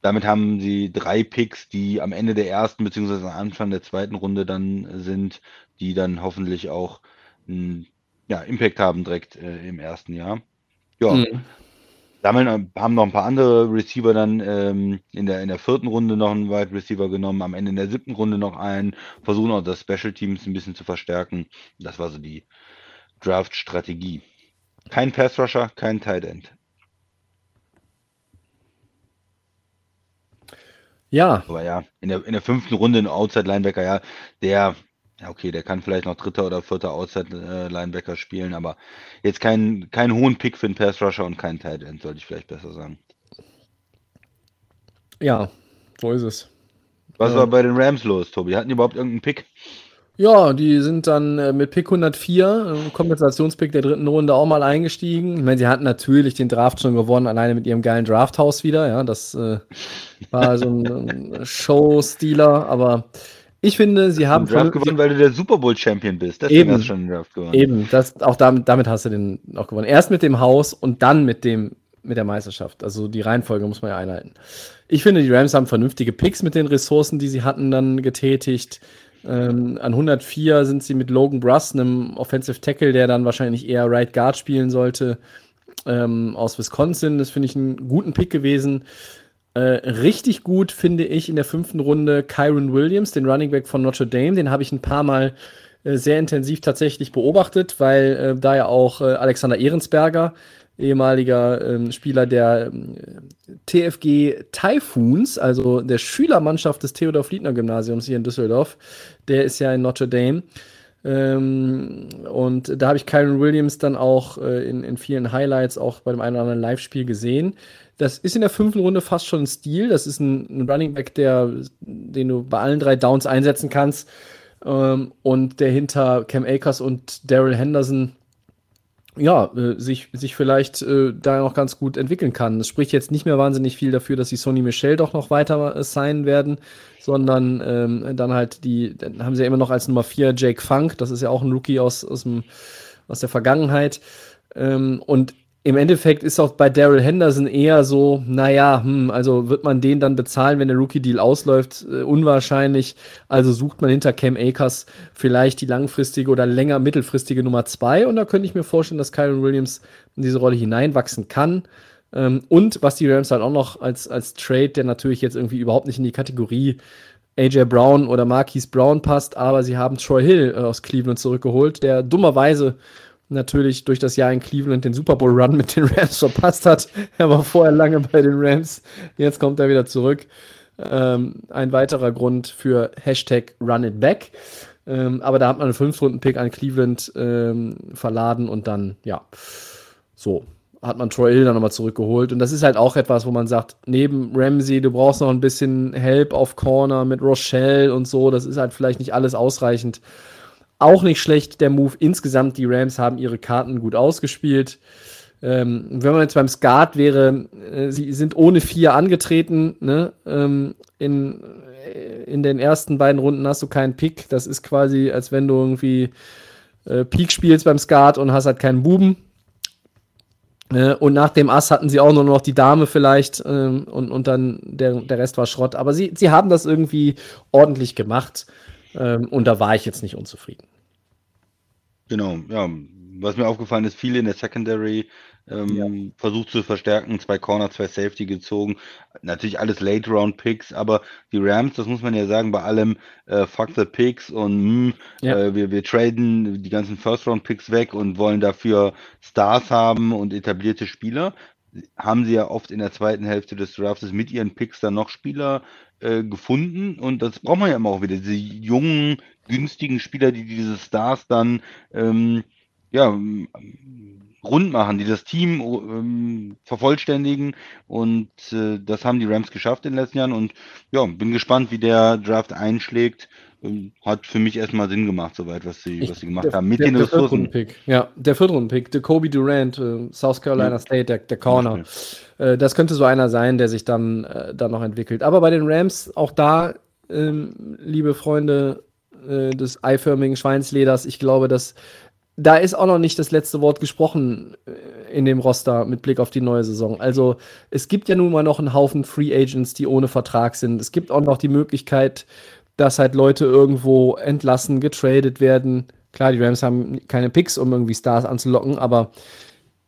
damit haben sie drei Picks, die am Ende der ersten beziehungsweise am Anfang der zweiten Runde dann sind, die dann hoffentlich auch einen ja, Impact haben direkt äh, im ersten Jahr. Ja, mhm. sammeln, haben noch ein paar andere Receiver dann ähm, in, der, in der vierten Runde noch einen Wide Receiver genommen, am Ende in der siebten Runde noch einen, versuchen auch das Special Teams ein bisschen zu verstärken. Das war so die Draft-Strategie. Kein Pass Rusher, kein Tight End. Ja. Aber ja, in der, in der fünften Runde ein Outside-Linebacker, ja, der, ja, okay, der kann vielleicht noch dritter oder vierter Outside-Linebacker spielen, aber jetzt keinen kein hohen Pick für einen Pass-Rusher und keinen Tight End, sollte ich vielleicht besser sagen. Ja, so ist es. Was Ja. war bei den Rams los, Tobi? Hatten die überhaupt irgendeinen Pick? Ja, die sind dann äh, mit Pick 104, äh, Kompensationspick der dritten Runde, auch mal eingestiegen. Ich meine, sie hatten natürlich den Draft schon gewonnen, alleine mit ihrem geilen Drafthaus wieder. Ja, das äh, war so ein, ein Showstealer, aber ich finde, sie haben Draft gewonnen, weil du der Super Bowl-Champion bist. Deswegen Eben. hast du schon den Draft gewonnen. Eben, das, auch damit, damit hast du den auch gewonnen. Erst mit dem Haus und dann mit dem mit der Meisterschaft. Also die Reihenfolge muss man ja einhalten. Ich finde, die Rams haben vernünftige Picks mit den Ressourcen, die sie hatten, dann getätigt. Ähm, an 104 sind sie mit Logan Bruss, einem Offensive Tackle, der dann wahrscheinlich eher Right Guard spielen sollte, ähm, aus Wisconsin. Das finde ich einen guten Pick gewesen. Äh, richtig gut finde ich in der fünften Runde Kyron Williams, den Running Back von Notre Dame. Den habe ich ein paar Mal äh, sehr intensiv tatsächlich beobachtet, weil äh, da ja auch äh, Alexander Ehrensberger, ehemaliger ähm, Spieler der ähm, TFG Typhoons, also der Schülermannschaft des Theodor Fliedner Gymnasiums hier in Düsseldorf, der ist ja in Notre Dame. Ähm, und da habe ich Kyron Williams dann auch äh, in, in vielen Highlights, auch bei dem einen oder anderen Live-Spiel gesehen. Das ist in der fünften Runde fast schon ein Stil. Das ist ein, ein Running Back, der, den du bei allen drei Downs einsetzen kannst. Ähm, und der hinter Cam Akers und Daryl Henderson ja, äh, sich, sich vielleicht äh, da noch ganz gut entwickeln kann. Es spricht jetzt nicht mehr wahnsinnig viel dafür, dass sie Sonny Michel doch noch weiter äh, signen werden, sondern ähm, dann halt die, dann haben sie ja immer noch als Nummer 4 Jake Funk, das ist ja auch ein Rookie aus, aus, dem, aus der Vergangenheit. Ähm, und im Endeffekt ist auch bei Daryl Henderson eher so, naja, hm, also wird man den dann bezahlen, wenn der Rookie-Deal ausläuft? Äh, unwahrscheinlich. Also sucht man hinter Cam Akers vielleicht die langfristige oder länger mittelfristige Nummer zwei. Und da könnte ich mir vorstellen, dass Kyron Williams in diese Rolle hineinwachsen kann. Ähm, und was die Rams halt auch noch als, als Trade, der natürlich jetzt irgendwie überhaupt nicht in die Kategorie AJ Brown oder Marquise Brown passt, aber sie haben Troy Hill äh, aus Cleveland zurückgeholt, der dummerweise natürlich durch das Jahr in Cleveland den Super Bowl Run mit den Rams verpasst hat. Er war vorher lange bei den Rams. Jetzt kommt er wieder zurück. Ähm, ein weiterer Grund für Hashtag Run It Back. Ähm, aber da hat man einen Fünf-Runden-Pick an Cleveland ähm, verladen und dann, ja, so hat man Troy Hill dann nochmal zurückgeholt. Und das ist halt auch etwas, wo man sagt, neben Ramsey, du brauchst noch ein bisschen Help auf Corner mit Rochelle und so. Das ist halt vielleicht nicht alles ausreichend. Auch nicht schlecht der Move. Insgesamt, die Rams haben ihre Karten gut ausgespielt. Ähm, wenn man jetzt beim Skat wäre, äh, sie sind ohne vier angetreten. Ne? Ähm, in, äh, in den ersten beiden Runden hast du keinen Pick. Das ist quasi, als wenn du irgendwie äh, Peak spielst beim Skat und hast halt keinen Buben. Äh, und nach dem Ass hatten sie auch nur noch die Dame vielleicht ähm, und, und dann der, der Rest war Schrott. Aber sie, sie haben das irgendwie ordentlich gemacht. Ähm, und da war ich jetzt nicht unzufrieden. Genau, ja. Was mir aufgefallen ist, viele in der Secondary ähm, versucht zu verstärken, zwei Corner, zwei Safety gezogen. Natürlich alles Late-Round-Picks, aber die Rams, das muss man ja sagen, bei allem äh, Fuck the Picks und mh, Ja. äh, wir, wir traden die ganzen First-Round-Picks weg und wollen dafür Stars haben und etablierte Spieler. Haben sie ja oft in der zweiten Hälfte des Drafts mit ihren Picks dann noch Spieler äh, gefunden und das braucht man ja immer auch wieder, diese jungen, günstigen Spieler, die diese Stars dann ähm, ja, rund machen, die das Team ähm, vervollständigen und äh, das haben die Rams geschafft in den letzten Jahren und ja, bin gespannt, wie der Draft einschlägt. Ähm, hat für mich erstmal Sinn gemacht, soweit, was sie, was sie gemacht haben mit der, den der Ressourcen. Viertrunden-Pick. Ja, der Viertrunden-Pick, der Kobe Durant, äh, South Carolina Ja. State, der, der Corner. Äh, das könnte so einer sein, der sich dann, äh, dann noch entwickelt. Aber bei den Rams, auch da, ähm, liebe Freunde äh, des eiförmigen Schweinsleders, ich glaube, dass da ist auch noch nicht das letzte Wort gesprochen äh, in dem Roster mit Blick auf die neue Saison. Also es gibt ja nun mal noch einen Haufen Free Agents, die ohne Vertrag sind. Es gibt auch noch die Möglichkeit, dass halt Leute irgendwo entlassen, getradet werden. Klar, die Rams haben keine Picks, um irgendwie Stars anzulocken, aber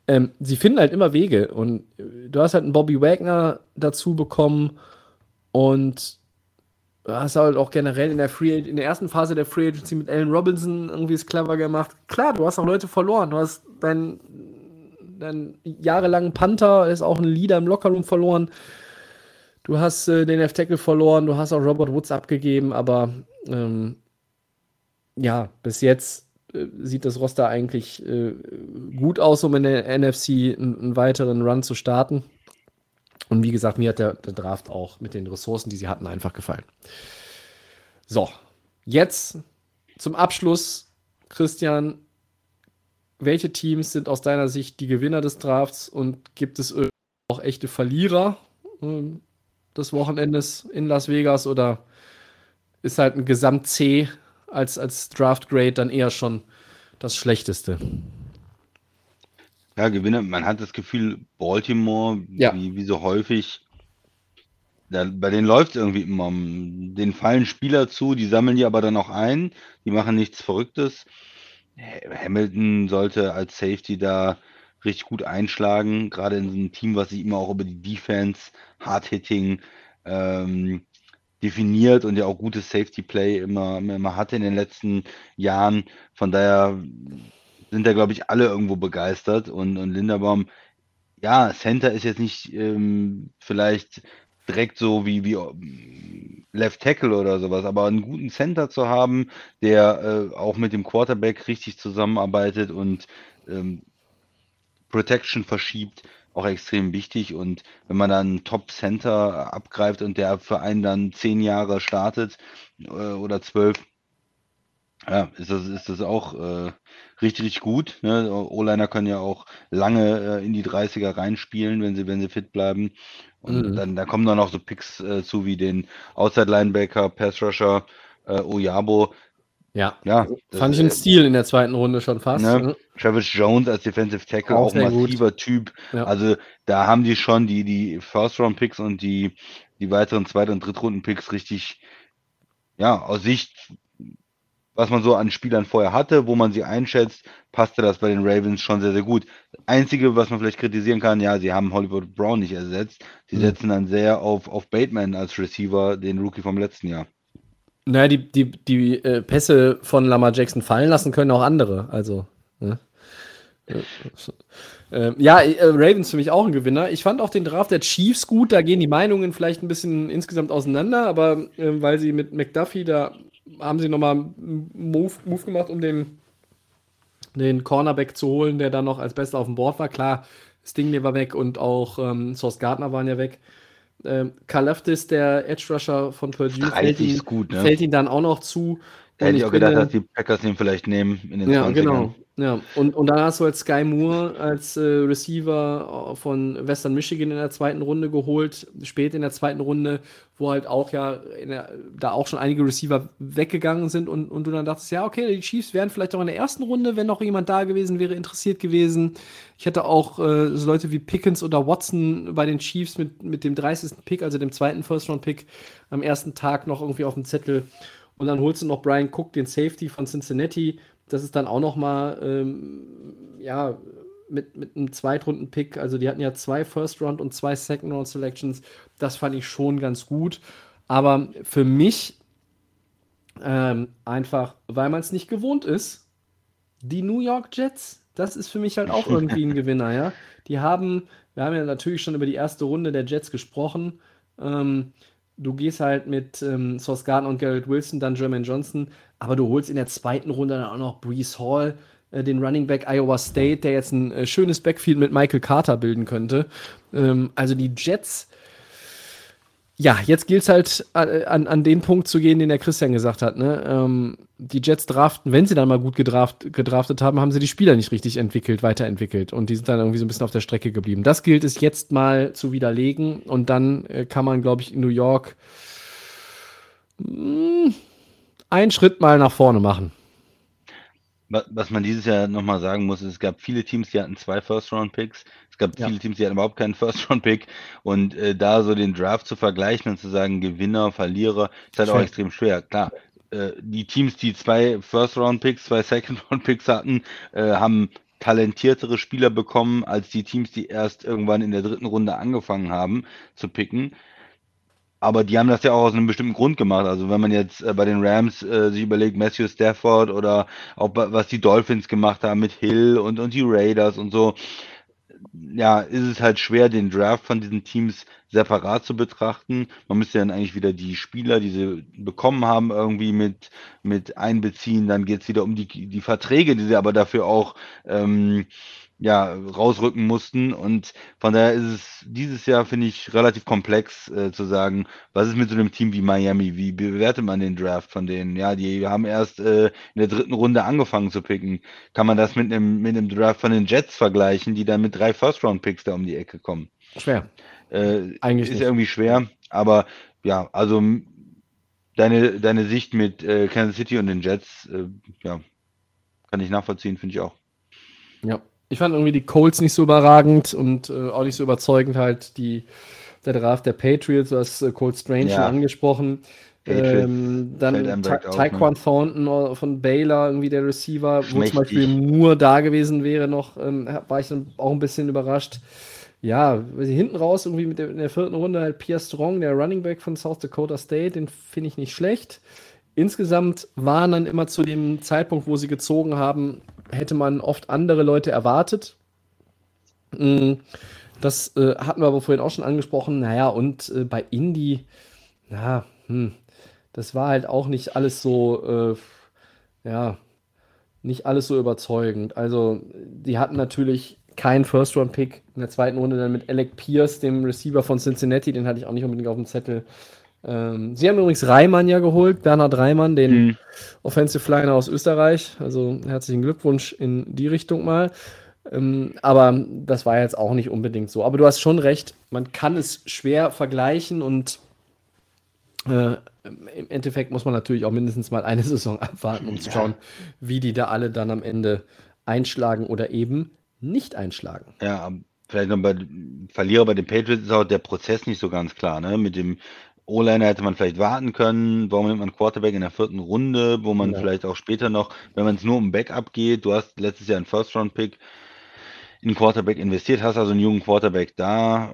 ähm, sie finden halt immer Wege. Und äh, du hast halt einen Bobby Wagner dazu bekommen und du hast halt auch generell in der Free in der ersten Phase der Free Agency mit Allen Robinson irgendwie es clever gemacht. Klar, du hast auch Leute verloren. Du hast deinen dein jahrelangen Panther, ist auch ein Leader im Lockerroom verloren. Du hast äh, den F-Tackle verloren, du hast auch Robert Woods abgegeben, aber ähm, ja, bis jetzt äh, sieht das Roster eigentlich äh, gut aus, um in der NFC einen, einen, weiteren Run zu starten. Und wie gesagt, mir hat der, der Draft auch mit den Ressourcen, die sie hatten, einfach gefallen. So, jetzt zum Abschluss, Christian, welche Teams sind aus deiner Sicht die Gewinner des Drafts und gibt es auch echte Verlierer äh, des Wochenendes in Las Vegas oder ist halt ein Gesamt-C als, als Draft-Grade dann eher schon das Schlechteste? Ja, Gewinner, man hat das Gefühl, Baltimore, ja. wie, wie so häufig, da, bei denen läuft es irgendwie immer. Den fallen Spieler zu, die sammeln die aber dann auch ein, die machen nichts Verrücktes. Hamilton sollte als Safety da richtig gut einschlagen, gerade in so einem Team, was sich immer auch über die Defense, Hard-Hitting ähm, definiert und ja auch gutes Safety-Play immer, immer hatte in den letzten Jahren. Von daher sind da, glaube ich, alle irgendwo begeistert und, und Linderbaum, ja, Center ist jetzt nicht ähm, vielleicht direkt so wie, wie Left Tackle oder sowas, aber einen guten Center zu haben, der äh, auch mit dem Quarterback richtig zusammenarbeitet und ähm, Protection verschiebt, auch extrem wichtig. Und wenn man dann Top Center abgreift und der für einen dann zehn Jahre startet äh, oder zwölf, ja, ist das, ist das auch äh, richtig, richtig gut. Ne? O-Liner können ja auch lange äh, in die 30er reinspielen, wenn sie, wenn sie fit bleiben. Und mhm. dann da kommen dann auch so Picks äh, zu wie den Outside Linebacker, Pass Rusher, äh, Oyabo. Ja, ja fand ich einen Stil in der zweiten Runde schon fast. Ne? Mhm. Travis Jones als Defensive Tackle, auch, auch massiver gut. Typ. Ja. Also da haben die schon die, die First-Round-Picks und die, die weiteren Zweit- und Drittrunden-Picks richtig, ja, aus Sicht was man so an Spielern vorher hatte, wo man sie einschätzt, passte das bei den Ravens schon sehr, sehr gut. Einzige, was man vielleicht kritisieren kann, ja, sie haben Hollywood Brown nicht ersetzt. Sie mhm. setzen dann sehr auf, auf Bateman als Receiver, den Rookie vom letzten Jahr. Naja, die, die, die äh, Pässe von Lamar Jackson fallen lassen können auch andere. Also, ne? Äh, ja, äh, Ravens für mich auch ein Gewinner. Ich fand auch den Draft der Chiefs gut. Da gehen die Meinungen vielleicht ein bisschen insgesamt auseinander, aber äh, weil sie mit McDuffie da haben sie nochmal einen Move, Move gemacht, um den, den Cornerback zu holen, der dann noch als Bester auf dem Board war. Klar, Stingley war weg und auch ähm, Source Gardner waren ja weg. Ähm, Kalafdis, der Edge Rusher von Purdue, fällt ihn, gut, ne? fällt ihn dann auch noch zu. Hätte ich auch gedacht, dass die Packers ihn vielleicht nehmen in den ja, 20ern. Genau. Ja, und, und dann hast du halt Sky Moore als äh, Receiver äh, von Western Michigan in der zweiten Runde geholt, spät in der zweiten Runde, wo halt auch ja der, da auch schon einige Receiver weggegangen sind und, und du dann dachtest, ja, okay, die Chiefs wären vielleicht auch in der ersten Runde, wenn noch jemand da gewesen wäre, interessiert gewesen. Ich hätte auch äh, so Leute wie Pickens oder Watson bei den Chiefs mit, mit dem 30. Pick, also dem zweiten First-Round-Pick, am ersten Tag noch irgendwie auf dem Zettel. Und dann holst du noch Brian Cook, den Safety von Cincinnati, das ist dann auch noch mal, ähm, ja, mit, mit einem Zweitrunden-Pick, also die hatten ja zwei First-Round und zwei Second-Round-Selections, das fand ich schon ganz gut. Aber für mich ähm, einfach, weil man es nicht gewohnt ist, die New York Jets, das ist für mich halt auch irgendwie ein Gewinner, ja. Die haben, wir haben ja natürlich schon über die erste Runde der Jets gesprochen. Ähm, du gehst halt mit ähm, Sauce Gardner und Garrett Wilson, dann Jermaine Johnson, aber du holst in der zweiten Runde dann auch noch Brees Hall, äh, den Running Back Iowa State, der jetzt ein äh, schönes Backfield mit Michael Carter bilden könnte. Ähm, also die Jets, ja, jetzt gilt es halt äh, an, an den Punkt zu gehen, den der Christian gesagt hat. Ne? Ähm, die Jets draften, wenn sie dann mal gut gedraft, gedraftet haben, haben sie die Spieler nicht richtig entwickelt, weiterentwickelt und die sind dann irgendwie so ein bisschen auf der Strecke geblieben. Das gilt es jetzt mal zu widerlegen und dann äh, kann man, glaube ich, in New York mh, hm, einen Schritt mal nach vorne machen. Was man dieses Jahr nochmal sagen muss, es gab viele Teams, die hatten zwei First-Round-Picks. Es gab ja. viele Teams, die hatten überhaupt keinen First-Round-Pick. Und äh, da so den Draft zu vergleichen und zu sagen, Gewinner, Verlierer, ist halt schwer. auch extrem schwer. Klar, äh, die Teams, die zwei First-Round-Picks, zwei Second-Round-Picks hatten, äh, haben talentiertere Spieler bekommen als die Teams, die erst irgendwann in der dritten Runde angefangen haben zu picken. Aber die haben das ja auch aus einem bestimmten Grund gemacht. Also wenn man jetzt äh, bei den Rams äh, sich überlegt, Matthew Stafford oder auch was die Dolphins gemacht haben mit Hill und, und die Raiders und so, ja, ist es halt schwer, den Draft von diesen Teams separat zu betrachten. Man müsste dann eigentlich wieder die Spieler, die sie bekommen haben, irgendwie mit, mit einbeziehen. Dann geht es wieder um die, die Verträge, die sie aber dafür auch ähm, ja, rausrücken mussten. Und von daher ist es dieses Jahr, finde ich, relativ komplex äh, zu sagen, was ist mit so einem Team wie Miami? Wie bewertet man den Draft von denen? Ja, die haben erst äh, in der dritten Runde angefangen zu picken. Kann man das mit einem, mit einem Draft von den Jets vergleichen, die dann mit drei First-Round-Picks da um die Ecke kommen? Schwer. Äh, Eigentlich ist nicht. irgendwie schwer, aber ja, also deine, deine Sicht mit äh, Kansas City und den Jets, äh, ja, kann ich nachvollziehen, finde ich auch. Ja, ich fand irgendwie die Colts nicht so überragend und äh, auch nicht so überzeugend halt die, der Draft der Patriots, du hast äh, Colt Strange ja. schon angesprochen. Ähm, dann Ta Taekwon ne? Thornton von Baylor, irgendwie der Receiver, wo zum Beispiel nur da gewesen wäre noch, ähm, war ich dann auch ein bisschen überrascht. Ja, hinten raus irgendwie mit der, in der vierten Runde halt Pierre Strong, der Running Back von South Dakota State, den finde ich nicht schlecht. Insgesamt waren dann immer zu dem Zeitpunkt, wo sie gezogen haben, hätte man oft andere Leute erwartet. Mm, das äh, hatten wir aber vorhin auch schon angesprochen. Naja, und äh, bei Indie, na, hm, das war halt auch nicht alles so, äh, ja, nicht alles so überzeugend. Also, die hatten natürlich keinen First-Round-Pick in der zweiten Runde dann mit Alec Pierce, dem Receiver von Cincinnati, den hatte ich auch nicht unbedingt auf dem Zettel. Ähm, sie haben übrigens Reimann ja geholt, Bernhard Reimann, den mhm. Offensive Liner aus Österreich. Also herzlichen Glückwunsch in die Richtung mal. Ähm, aber das war jetzt auch nicht unbedingt so. Aber du hast schon recht, man kann es schwer vergleichen und äh, im Endeffekt muss man natürlich auch mindestens mal eine Saison abwarten, um zu schauen, wie die da alle dann am Ende einschlagen oder eben nicht einschlagen. Ja, vielleicht noch bei Verlierer bei den Patriots ist auch der Prozess nicht so ganz klar, ne? Mit dem O-Liner hätte man vielleicht warten können. Warum nimmt man Quarterback in der vierten Runde, wo man ja. vielleicht auch später noch, wenn man es nur um Backup geht, du hast letztes Jahr einen First-Round-Pick in Quarterback investiert, hast also einen jungen Quarterback da.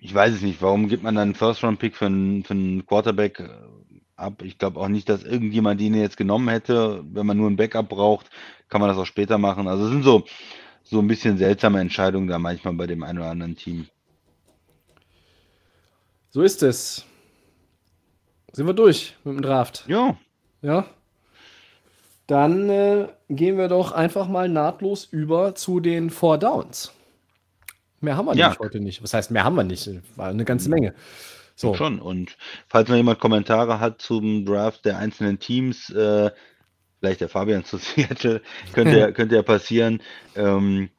Ich weiß es nicht, warum gibt man dann einen First-Round-Pick für einen, für einen Quarterback äh, ab? Ich glaube auch nicht, dass irgendjemand den jetzt genommen hätte. Wenn man nur ein Backup braucht, kann man das auch später machen. Also es sind so, so ein bisschen seltsame Entscheidungen da manchmal bei dem einen oder anderen Team. So ist es. Sind wir durch mit dem Draft? Ja. Ja. Dann äh, gehen wir doch einfach mal nahtlos über zu den Four Downs. Mehr haben wir ja. heute nicht. Was heißt, mehr haben wir nicht? War eine ganze Menge. So. Schon. Und falls noch jemand Kommentare hat zum Draft der einzelnen Teams, äh, vielleicht der Fabian zu Seattle, könnte ja, könnte ja passieren. Ähm,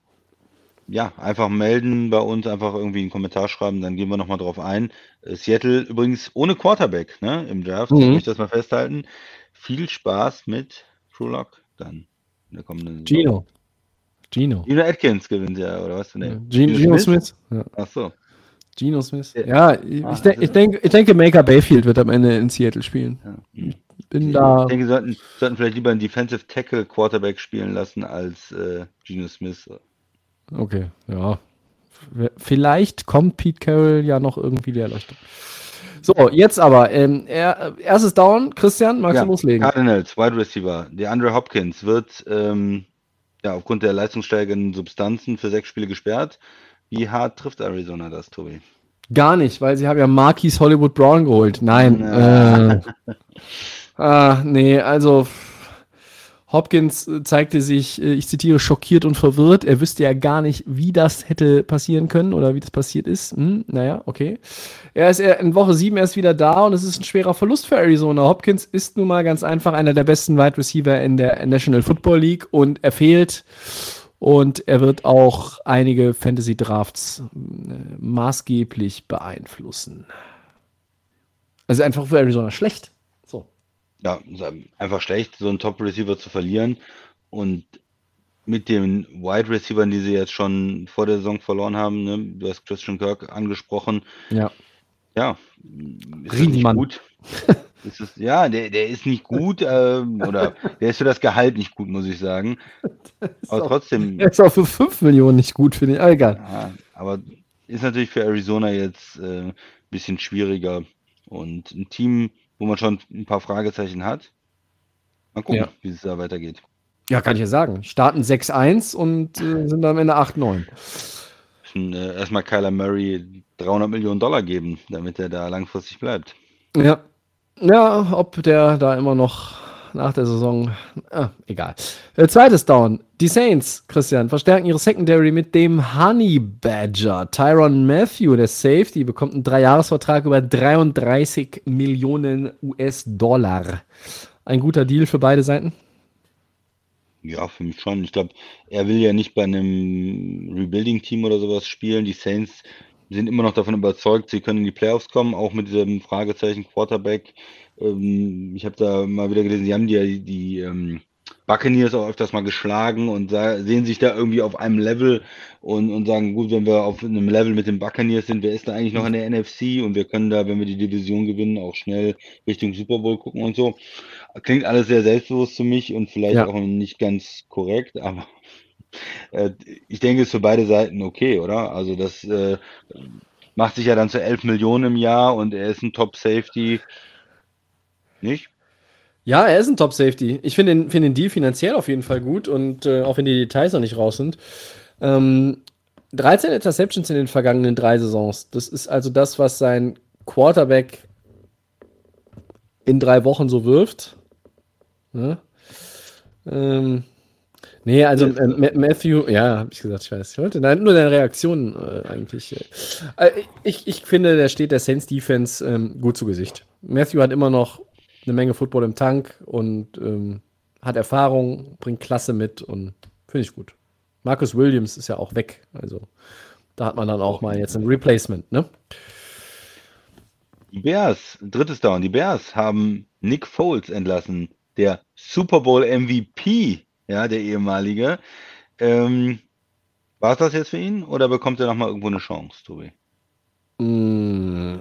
ja, einfach melden bei uns, einfach irgendwie einen Kommentar schreiben, dann gehen wir nochmal drauf ein. Äh, Seattle übrigens ohne Quarterback ne, im Draft, mhm. ich das mal festhalten. Viel Spaß mit True Lock dann in der kommenden Gino. Gino. Gino Atkins gewinnt ja, oder was? Nee. Gino, Gino, Smith? Smith? Ja. Ach so. Gino Smith. Ja, ich, ah, ich, denk, ich, denk, ich denke, Maker Bayfield wird am Ende in Seattle spielen. Ja. Ich bin ich da. Ich denke, sollten, sollten vielleicht lieber einen Defensive Tackle Quarterback spielen lassen als äh, Gino Smith. Okay, ja. Vielleicht kommt Pete Carroll ja noch irgendwie der Erleuchtung. So, jetzt aber, ähm, er, erstes Down, Christian, magst ja, du loslegen? Cardinals, Wide Receiver. Der Andre Hopkins wird ähm, ja, aufgrund der leistungssteigenden Substanzen für sechs Spiele gesperrt. Wie hart trifft Arizona das, Tobi? Gar nicht, weil sie haben ja Marquis Hollywood Brown geholt. Nein. Äh, ah, nee, also Hopkins äh, zeigte sich, äh, ich zitiere, schockiert und verwirrt. Er wüsste ja gar nicht, wie das hätte passieren können oder wie das passiert ist. Hm, naja, okay. Er ist in Woche 7 erst wieder da und es ist ein schwerer Verlust für Arizona. Hopkins ist nun mal ganz einfach einer der besten Wide Receiver in der National Football League und er fehlt. Und er wird auch einige Fantasy Drafts äh, maßgeblich beeinflussen. Also einfach für Arizona schlecht ja, einfach schlecht, so einen Top-Receiver zu verlieren. Und mit den Wide Receivers, die sie jetzt schon vor der Saison verloren haben, ne? du hast Christian Kirk angesprochen. Ja. Ja, ist nicht gut. ist es, ja, der, der ist nicht gut, äh, oder der ist für das Gehalt nicht gut, muss ich sagen. Aber auch, trotzdem. Er ist auch für 5 Millionen nicht gut, finde ich. Ah, egal. Ja, aber ist natürlich für Arizona jetzt ein äh, bisschen schwieriger. Und ein Team, wo man schon ein paar Fragezeichen hat. Mal gucken, ja. wie es da weitergeht. Ja, kann ich ja sagen. Starten 6-1 und äh, sind dann am Ende 8-9. müssen äh, erstmal Kyler Murray 300 Millionen Dollar geben, damit er da langfristig bleibt. Ja. Ja, ob der da immer noch nach der Saison. Ah, egal. Äh, zweites Down. Die Saints, Christian, verstärken ihre Secondary mit dem Honey Badger. Tyron Matthew, der Safety, bekommt einen Dreijahresvertrag über 33 Millionen US-Dollar. Ein guter Deal für beide Seiten? Ja, für mich schon. Ich glaube, er will ja nicht bei einem Rebuilding-Team oder sowas spielen. Die Saints sind immer noch davon überzeugt, sie können in die Playoffs kommen, auch mit diesem Fragezeichen Quarterback. Ähm, ich habe da mal wieder gelesen, sie haben die, die ähm, Buccaneers auch öfters mal geschlagen und sehen sich da irgendwie auf einem Level und, und sagen, gut, wenn wir auf einem Level mit den Buccaneers sind, wer ist da eigentlich noch in der NFC und wir können da, wenn wir die Division gewinnen, auch schnell Richtung Super Bowl gucken und so. Klingt alles sehr selbstbewusst für mich und vielleicht ja. auch nicht ganz korrekt, aber äh, ich denke, es ist für beide Seiten okay, oder? Also das äh, macht sich ja dann zu 11 Millionen im Jahr und er ist ein Top-Safety. Nicht? Ja, er ist ein Top-Safety. Ich finde den, find den Deal finanziell auf jeden Fall gut und äh, auch wenn die Details noch nicht raus sind. Ähm, 13 Interceptions in den vergangenen drei Saisons. Das ist also das, was sein Quarterback in drei Wochen so wirft. Ja? Ähm, Nee, also äh, Matthew, ja, habe ich gesagt, ich weiß. Ich wollte nein, nur deine Reaktion äh, eigentlich. Äh, ich, ich finde, der steht der Saints Defense ähm, gut zu Gesicht. Matthew hat immer noch eine Menge Football im Tank und ähm, hat Erfahrung, bringt Klasse mit und finde ich gut. Marcus Williams ist ja auch weg, also da hat man dann auch mal jetzt ein Replacement, ne? Die Bears, drittes Down, die Bears haben Nick Foles entlassen, der Super Bowl MVP ja, der ehemalige. Ähm, War es das jetzt für ihn oder bekommt er nochmal irgendwo eine Chance, Tobi? Mm.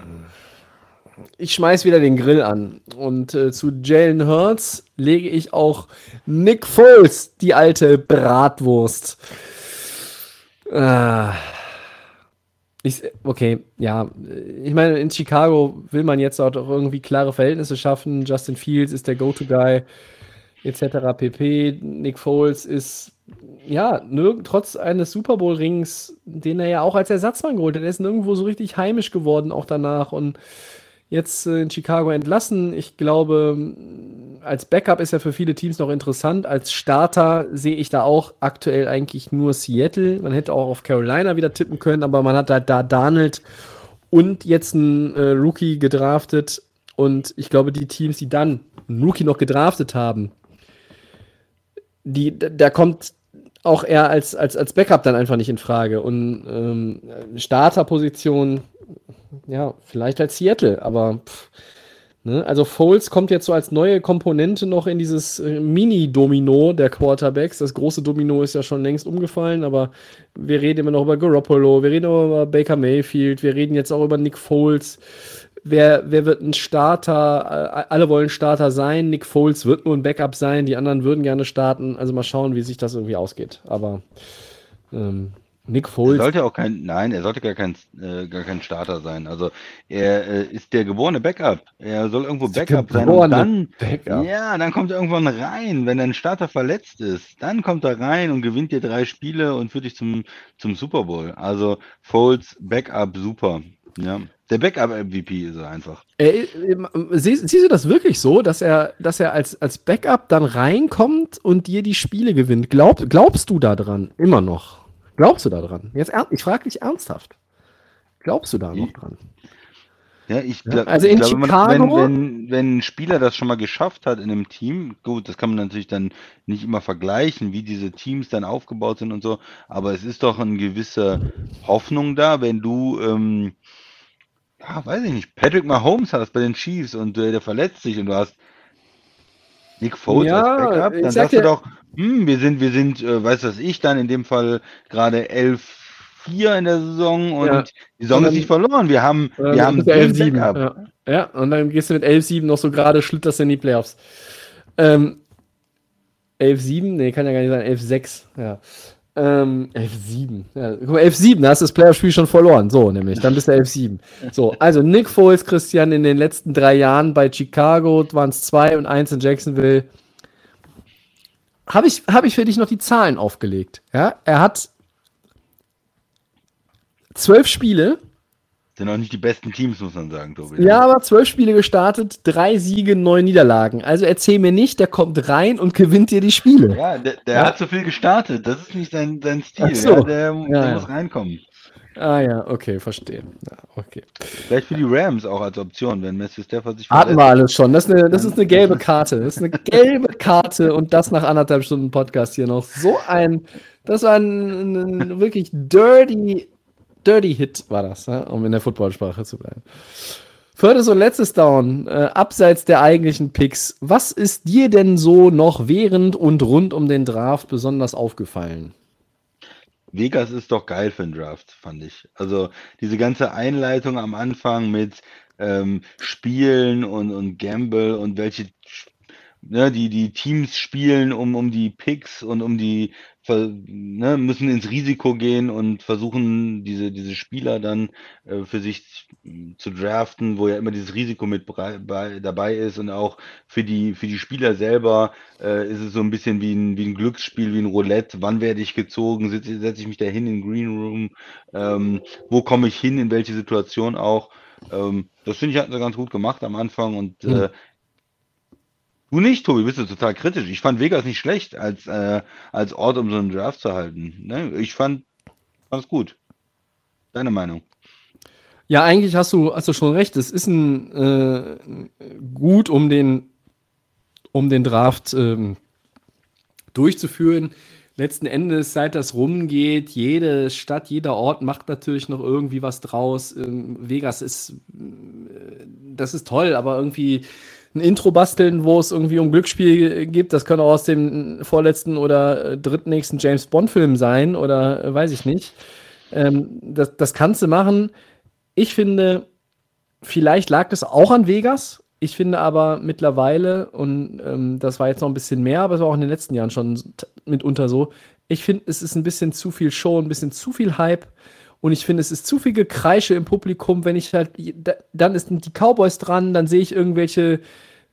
Ich schmeiß wieder den Grill an. Und äh, zu Jalen Hurts lege ich auch Nick Foles, die alte Bratwurst. Ah. Ich, okay, ja. Ich meine, in Chicago will man jetzt auch irgendwie klare Verhältnisse schaffen. Justin Fields ist der Go-To-Guy etc. pp. Nick Foles ist ja trotz eines Super Bowl Rings, den er ja auch als Ersatzmann geholt hat, er ist nirgendwo so richtig heimisch geworden auch danach und jetzt äh, in Chicago entlassen. Ich glaube, als Backup ist er für viele Teams noch interessant. Als Starter sehe ich da auch aktuell eigentlich nur Seattle. Man hätte auch auf Carolina wieder tippen können, aber man hat halt da Donald und jetzt einen äh, Rookie gedraftet. Und ich glaube, die Teams, die dann einen Rookie noch gedraftet haben, die, da kommt auch er als, als, als Backup dann einfach nicht in Frage. Und ähm, Starterposition, ja, vielleicht als Seattle, aber pff, ne? also Foles kommt jetzt so als neue Komponente noch in dieses äh, Mini-Domino der Quarterbacks. Das große Domino ist ja schon längst umgefallen, aber wir reden immer noch über Garoppolo, wir reden auch über Baker Mayfield, wir reden jetzt auch über Nick Foles wer, wer wird ein Starter? Äh, alle wollen Starter sein. Nick Foles wird nur ein Backup sein. Die anderen würden gerne starten. Also mal schauen, wie sich das irgendwie ausgeht. Aber ähm, Nick Foles. Er sollte auch kein, nein, er sollte gar kein, äh, gar kein Starter sein. Also er äh, ist der geborene Backup. Er soll irgendwo Backup sein. Und dann, Backup. ja, dann kommt er irgendwann rein, wenn ein Starter verletzt ist. Dann kommt er rein und gewinnt dir drei Spiele und führt dich zum, zum Super Bowl. Also Foles Backup super. Ja. Der Backup-MVP ist er einfach. Äh, siehst, siehst, du das wirklich so, dass er, dass er als, als Backup dann reinkommt und dir die Spiele gewinnt? Glaub, glaubst du da dran? Immer noch? Glaubst du da dran? Jetzt, ich frage dich ernsthaft. Glaubst du da noch dran? Ja, ich glaube, ja, also in glaube, Chicago, wenn, wenn, wenn ein Spieler das schon mal geschafft hat in einem Team, gut, das kann man natürlich dann nicht immer vergleichen, wie diese Teams dann aufgebaut sind und so, aber es ist doch eine gewisse Hoffnung da, wenn du ähm, ja, weiß ich nicht, Patrick Mahomes hast bei den Chiefs und äh, der verletzt sich und du hast Nick Foles ja, als Backup, dann sagst du doch, hm, wir sind, wir sind, äh, weiß was ich, dann in dem Fall gerade 11-4 in der Saison und ja. die Saison ist nicht verloren. Wir haben, wir haben 11-7. Ja. ja, und dann gehst du mit 11-7 noch so gerade, schlitterst in die Playoffs. Ähm, 11-7? Nee, kann ja gar nicht sein, 11-6. Ja. Ähm, 11-7. Ja, guck mal, 11-7, da hast du das Playerspiel schon verloren. So, nämlich. Dann bist du 11-7. So, also Nick Foles, Christian, in den letzten drei Jahren bei Chicago waren es zwei und eins in Jacksonville. Habe ich, hab ich für dich noch die Zahlen aufgelegt. Ja, er hat zwölf Spiele. Sind auch nicht die besten Teams, muss man sagen, Tobi. Ja, aber zwölf Spiele gestartet, drei Siege, neun Niederlagen. Also erzähl mir nicht, der kommt rein und gewinnt dir die Spiele. Ja, der, der Ja. hat so viel gestartet. Das ist nicht sein, sein Stil. Ach so. Ja, der Ja, der muss reinkommen. Ah ja, okay, verstehe. Ja, okay. Vielleicht für die Rams auch als Option, wenn Messi Stafford sich Hatten wir alles schon. Das ist, eine, das ist eine gelbe Karte. Das ist eine gelbe Karte und das nach anderthalb Stunden Podcast hier noch. So ein, das war ein, ein wirklich dirty, dirty Hit war das, ja, um in der Footballsprache zu bleiben. Viertes und letztes Down, äh, abseits der eigentlichen Picks. Was ist dir denn so noch während und rund um den Draft besonders aufgefallen? Vegas ist doch geil für einen Draft, fand ich. Also diese ganze Einleitung am Anfang mit ähm, Spielen und, und Gamble und welche ne, die, die Teams spielen um, um die Picks und um die ne, müssen ins Risiko gehen und versuchen, diese, diese Spieler dann äh, für sich zu draften, wo ja immer dieses Risiko mit bei, dabei ist und auch für die, für die Spieler selber äh, ist es so ein bisschen wie ein, wie ein Glücksspiel, wie ein Roulette. Wann werde ich gezogen? Setze setz ich mich da hin in den Green Room? Ähm, wo komme ich hin? In welche Situation auch? Ähm, das finde ich, hat sie ganz gut gemacht am Anfang und Mhm. äh, Du nicht, Tobi, bist du total kritisch. Ich fand Vegas nicht schlecht als, äh, als Ort, um so einen Draft zu halten. Ne? Ich fand es gut. Deine Meinung? Ja, eigentlich hast du, hast du schon recht. Es ist ein äh, gut, um den, um den Draft ähm, durchzuführen. Letzten Endes, seit das rumgeht, jede Stadt, jeder Ort macht natürlich noch irgendwie was draus. Ähm, Vegas ist, äh, das ist toll, aber irgendwie ein Intro basteln, wo es irgendwie um Glücksspiel geht, das kann auch aus dem vorletzten oder äh, drittnächsten James Bond-Film sein oder äh, weiß ich nicht. Ähm, das, das kannst du machen. Ich finde, vielleicht lag es auch an Vegas. Ich finde aber mittlerweile, und ähm, das war jetzt noch ein bisschen mehr, aber es war auch in den letzten Jahren schon mitunter so, ich finde, es ist ein bisschen zu viel Show, ein bisschen zu viel Hype. Und ich finde, es ist zu viel Gekreische im Publikum, wenn ich halt, da- dann sind die Cowboys dran, dann sehe ich irgendwelche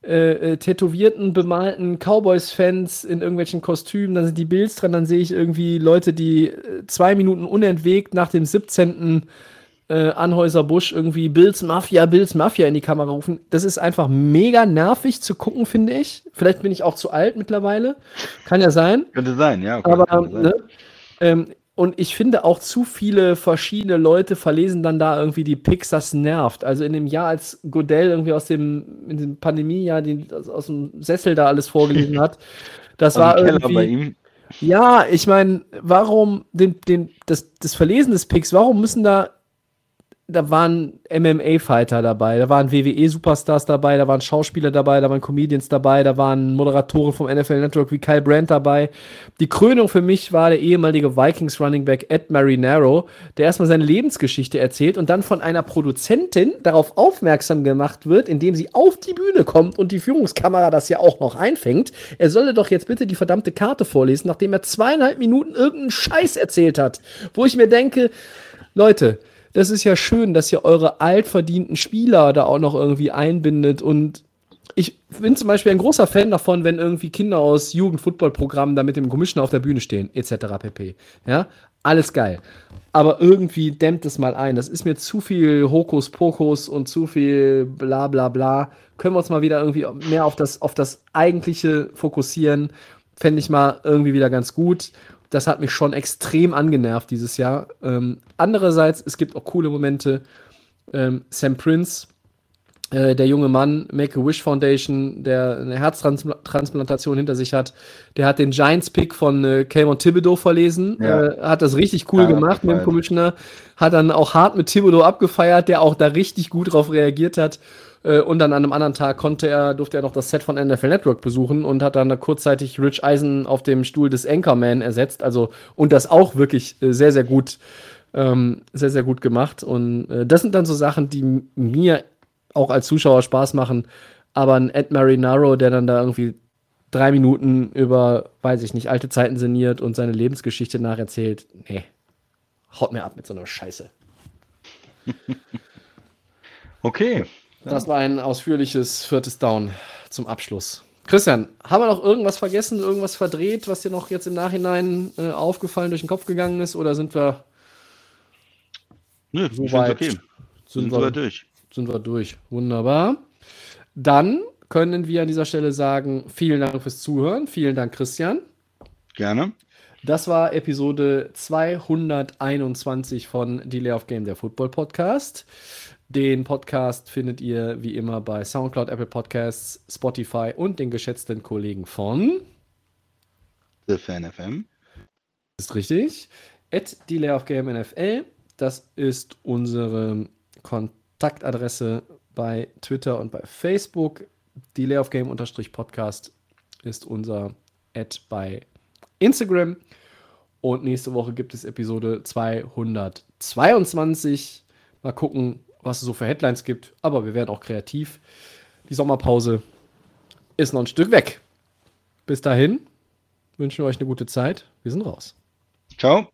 äh, äh, tätowierten, bemalten Cowboys-Fans in irgendwelchen Kostümen, dann sind die Bills dran, dann sehe ich irgendwie Leute, die äh, zwei Minuten unentwegt nach dem 17. Äh, Anhäuser Busch irgendwie Bills Mafia, Bills Mafia in die Kamera rufen. Das ist einfach mega nervig zu gucken, finde ich. Vielleicht bin ich auch zu alt mittlerweile. Kann ja sein. Könnte sein, ja. Okay, Aber, sein. ne, ähm, und ich finde auch zu viele verschiedene Leute verlesen dann da irgendwie die Picks, das nervt. Also in dem Jahr, als Godell irgendwie aus dem, in dem Pandemiejahr den, aus, dem Sessel da alles vorgelesen hat, das war irgendwie. Ja, ich meine, warum den, den, das, das Verlesen des Picks, warum müssen da, da waren MMA-Fighter dabei, da waren WWE-Superstars dabei, da waren Schauspieler dabei, da waren Comedians dabei, da waren Moderatoren vom NFL Network wie Kyle Brandt dabei. Die Krönung für mich war der ehemalige Vikings Running Back Ed Marinaro, der erstmal seine Lebensgeschichte erzählt und dann von einer Produzentin darauf aufmerksam gemacht wird, indem sie auf die Bühne kommt und die Führungskamera das ja auch noch einfängt. Er solle doch jetzt bitte die verdammte Karte vorlesen, nachdem er zweieinhalb Minuten irgendeinen Scheiß erzählt hat, wo ich mir denke, Leute, das ist ja schön, dass ihr eure altverdienten Spieler da auch noch irgendwie einbindet und ich bin zum Beispiel ein großer Fan davon, wenn irgendwie Kinder aus Jugendfootballprogrammen da mit dem Commissioner auf der Bühne stehen, etc. pp. Ja, alles geil. Aber irgendwie dämmt es mal ein. Das ist mir zu viel Hokuspokus und zu viel bla bla bla. Können wir uns mal wieder irgendwie mehr auf das, auf das Eigentliche fokussieren? Fände ich mal irgendwie wieder ganz gut. Das hat mich schon extrem angenervt dieses Jahr. Ähm, andererseits, es gibt auch coole Momente. Ähm, Sam Prince, äh, der junge Mann, Make-A-Wish Foundation, der eine Herztransplantation hinter sich hat, der hat den Giants-Pick von äh, Kayvon Thibodeau verlesen, Ja. äh, hat das richtig cool Ja, gemacht mit dem. Commissioner, hat dann auch hart mit Thibodeau abgefeiert, der auch da richtig gut drauf reagiert hat. Äh, Und dann an einem anderen Tag konnte er, durfte er noch das Set von NFL Network besuchen und hat dann da kurzzeitig Rich Eisen auf dem Stuhl des Anchorman ersetzt. Also, und das auch wirklich äh, sehr, sehr gut, ähm, sehr, sehr gut gemacht. Und äh, das sind dann so Sachen, die mir auch als Zuschauer Spaß machen. Aber ein Ed Marinaro, der dann da irgendwie drei Minuten über, weiß ich nicht, alte Zeiten sinniert und seine Lebensgeschichte nacherzählt, nee, haut mir ab mit so einer Scheiße. Okay. Das war ein ausführliches viertes Down zum Abschluss. Christian, haben wir noch irgendwas vergessen, irgendwas verdreht, was dir noch jetzt im Nachhinein äh, aufgefallen durch den Kopf gegangen ist? Oder sind wir. Nö, find's Soweit okay. sind, Sind wir, wir durch. sind wir durch. Wunderbar. Dann können wir an dieser Stelle sagen, vielen Dank fürs Zuhören. Vielen Dank, Christian. Gerne. Das war Episode 221 von Delay of Game, der Football Podcast. Den Podcast findet ihr wie immer bei SoundCloud, Apple Podcasts, Spotify und den geschätzten Kollegen von. The Fan FM. Ist richtig. At NFL. Das ist unsere Kontaktadresse bei Twitter und bei Facebook. Delay of Game unterstrich Podcast ist unser Ad bei Instagram. Und nächste Woche gibt es Episode 222. Mal gucken, was es so für Headlines gibt. Aber wir werden auch kreativ. Die Sommerpause ist noch ein Stück weg. Bis dahin wünschen wir euch eine gute Zeit. Wir sind raus. Ciao.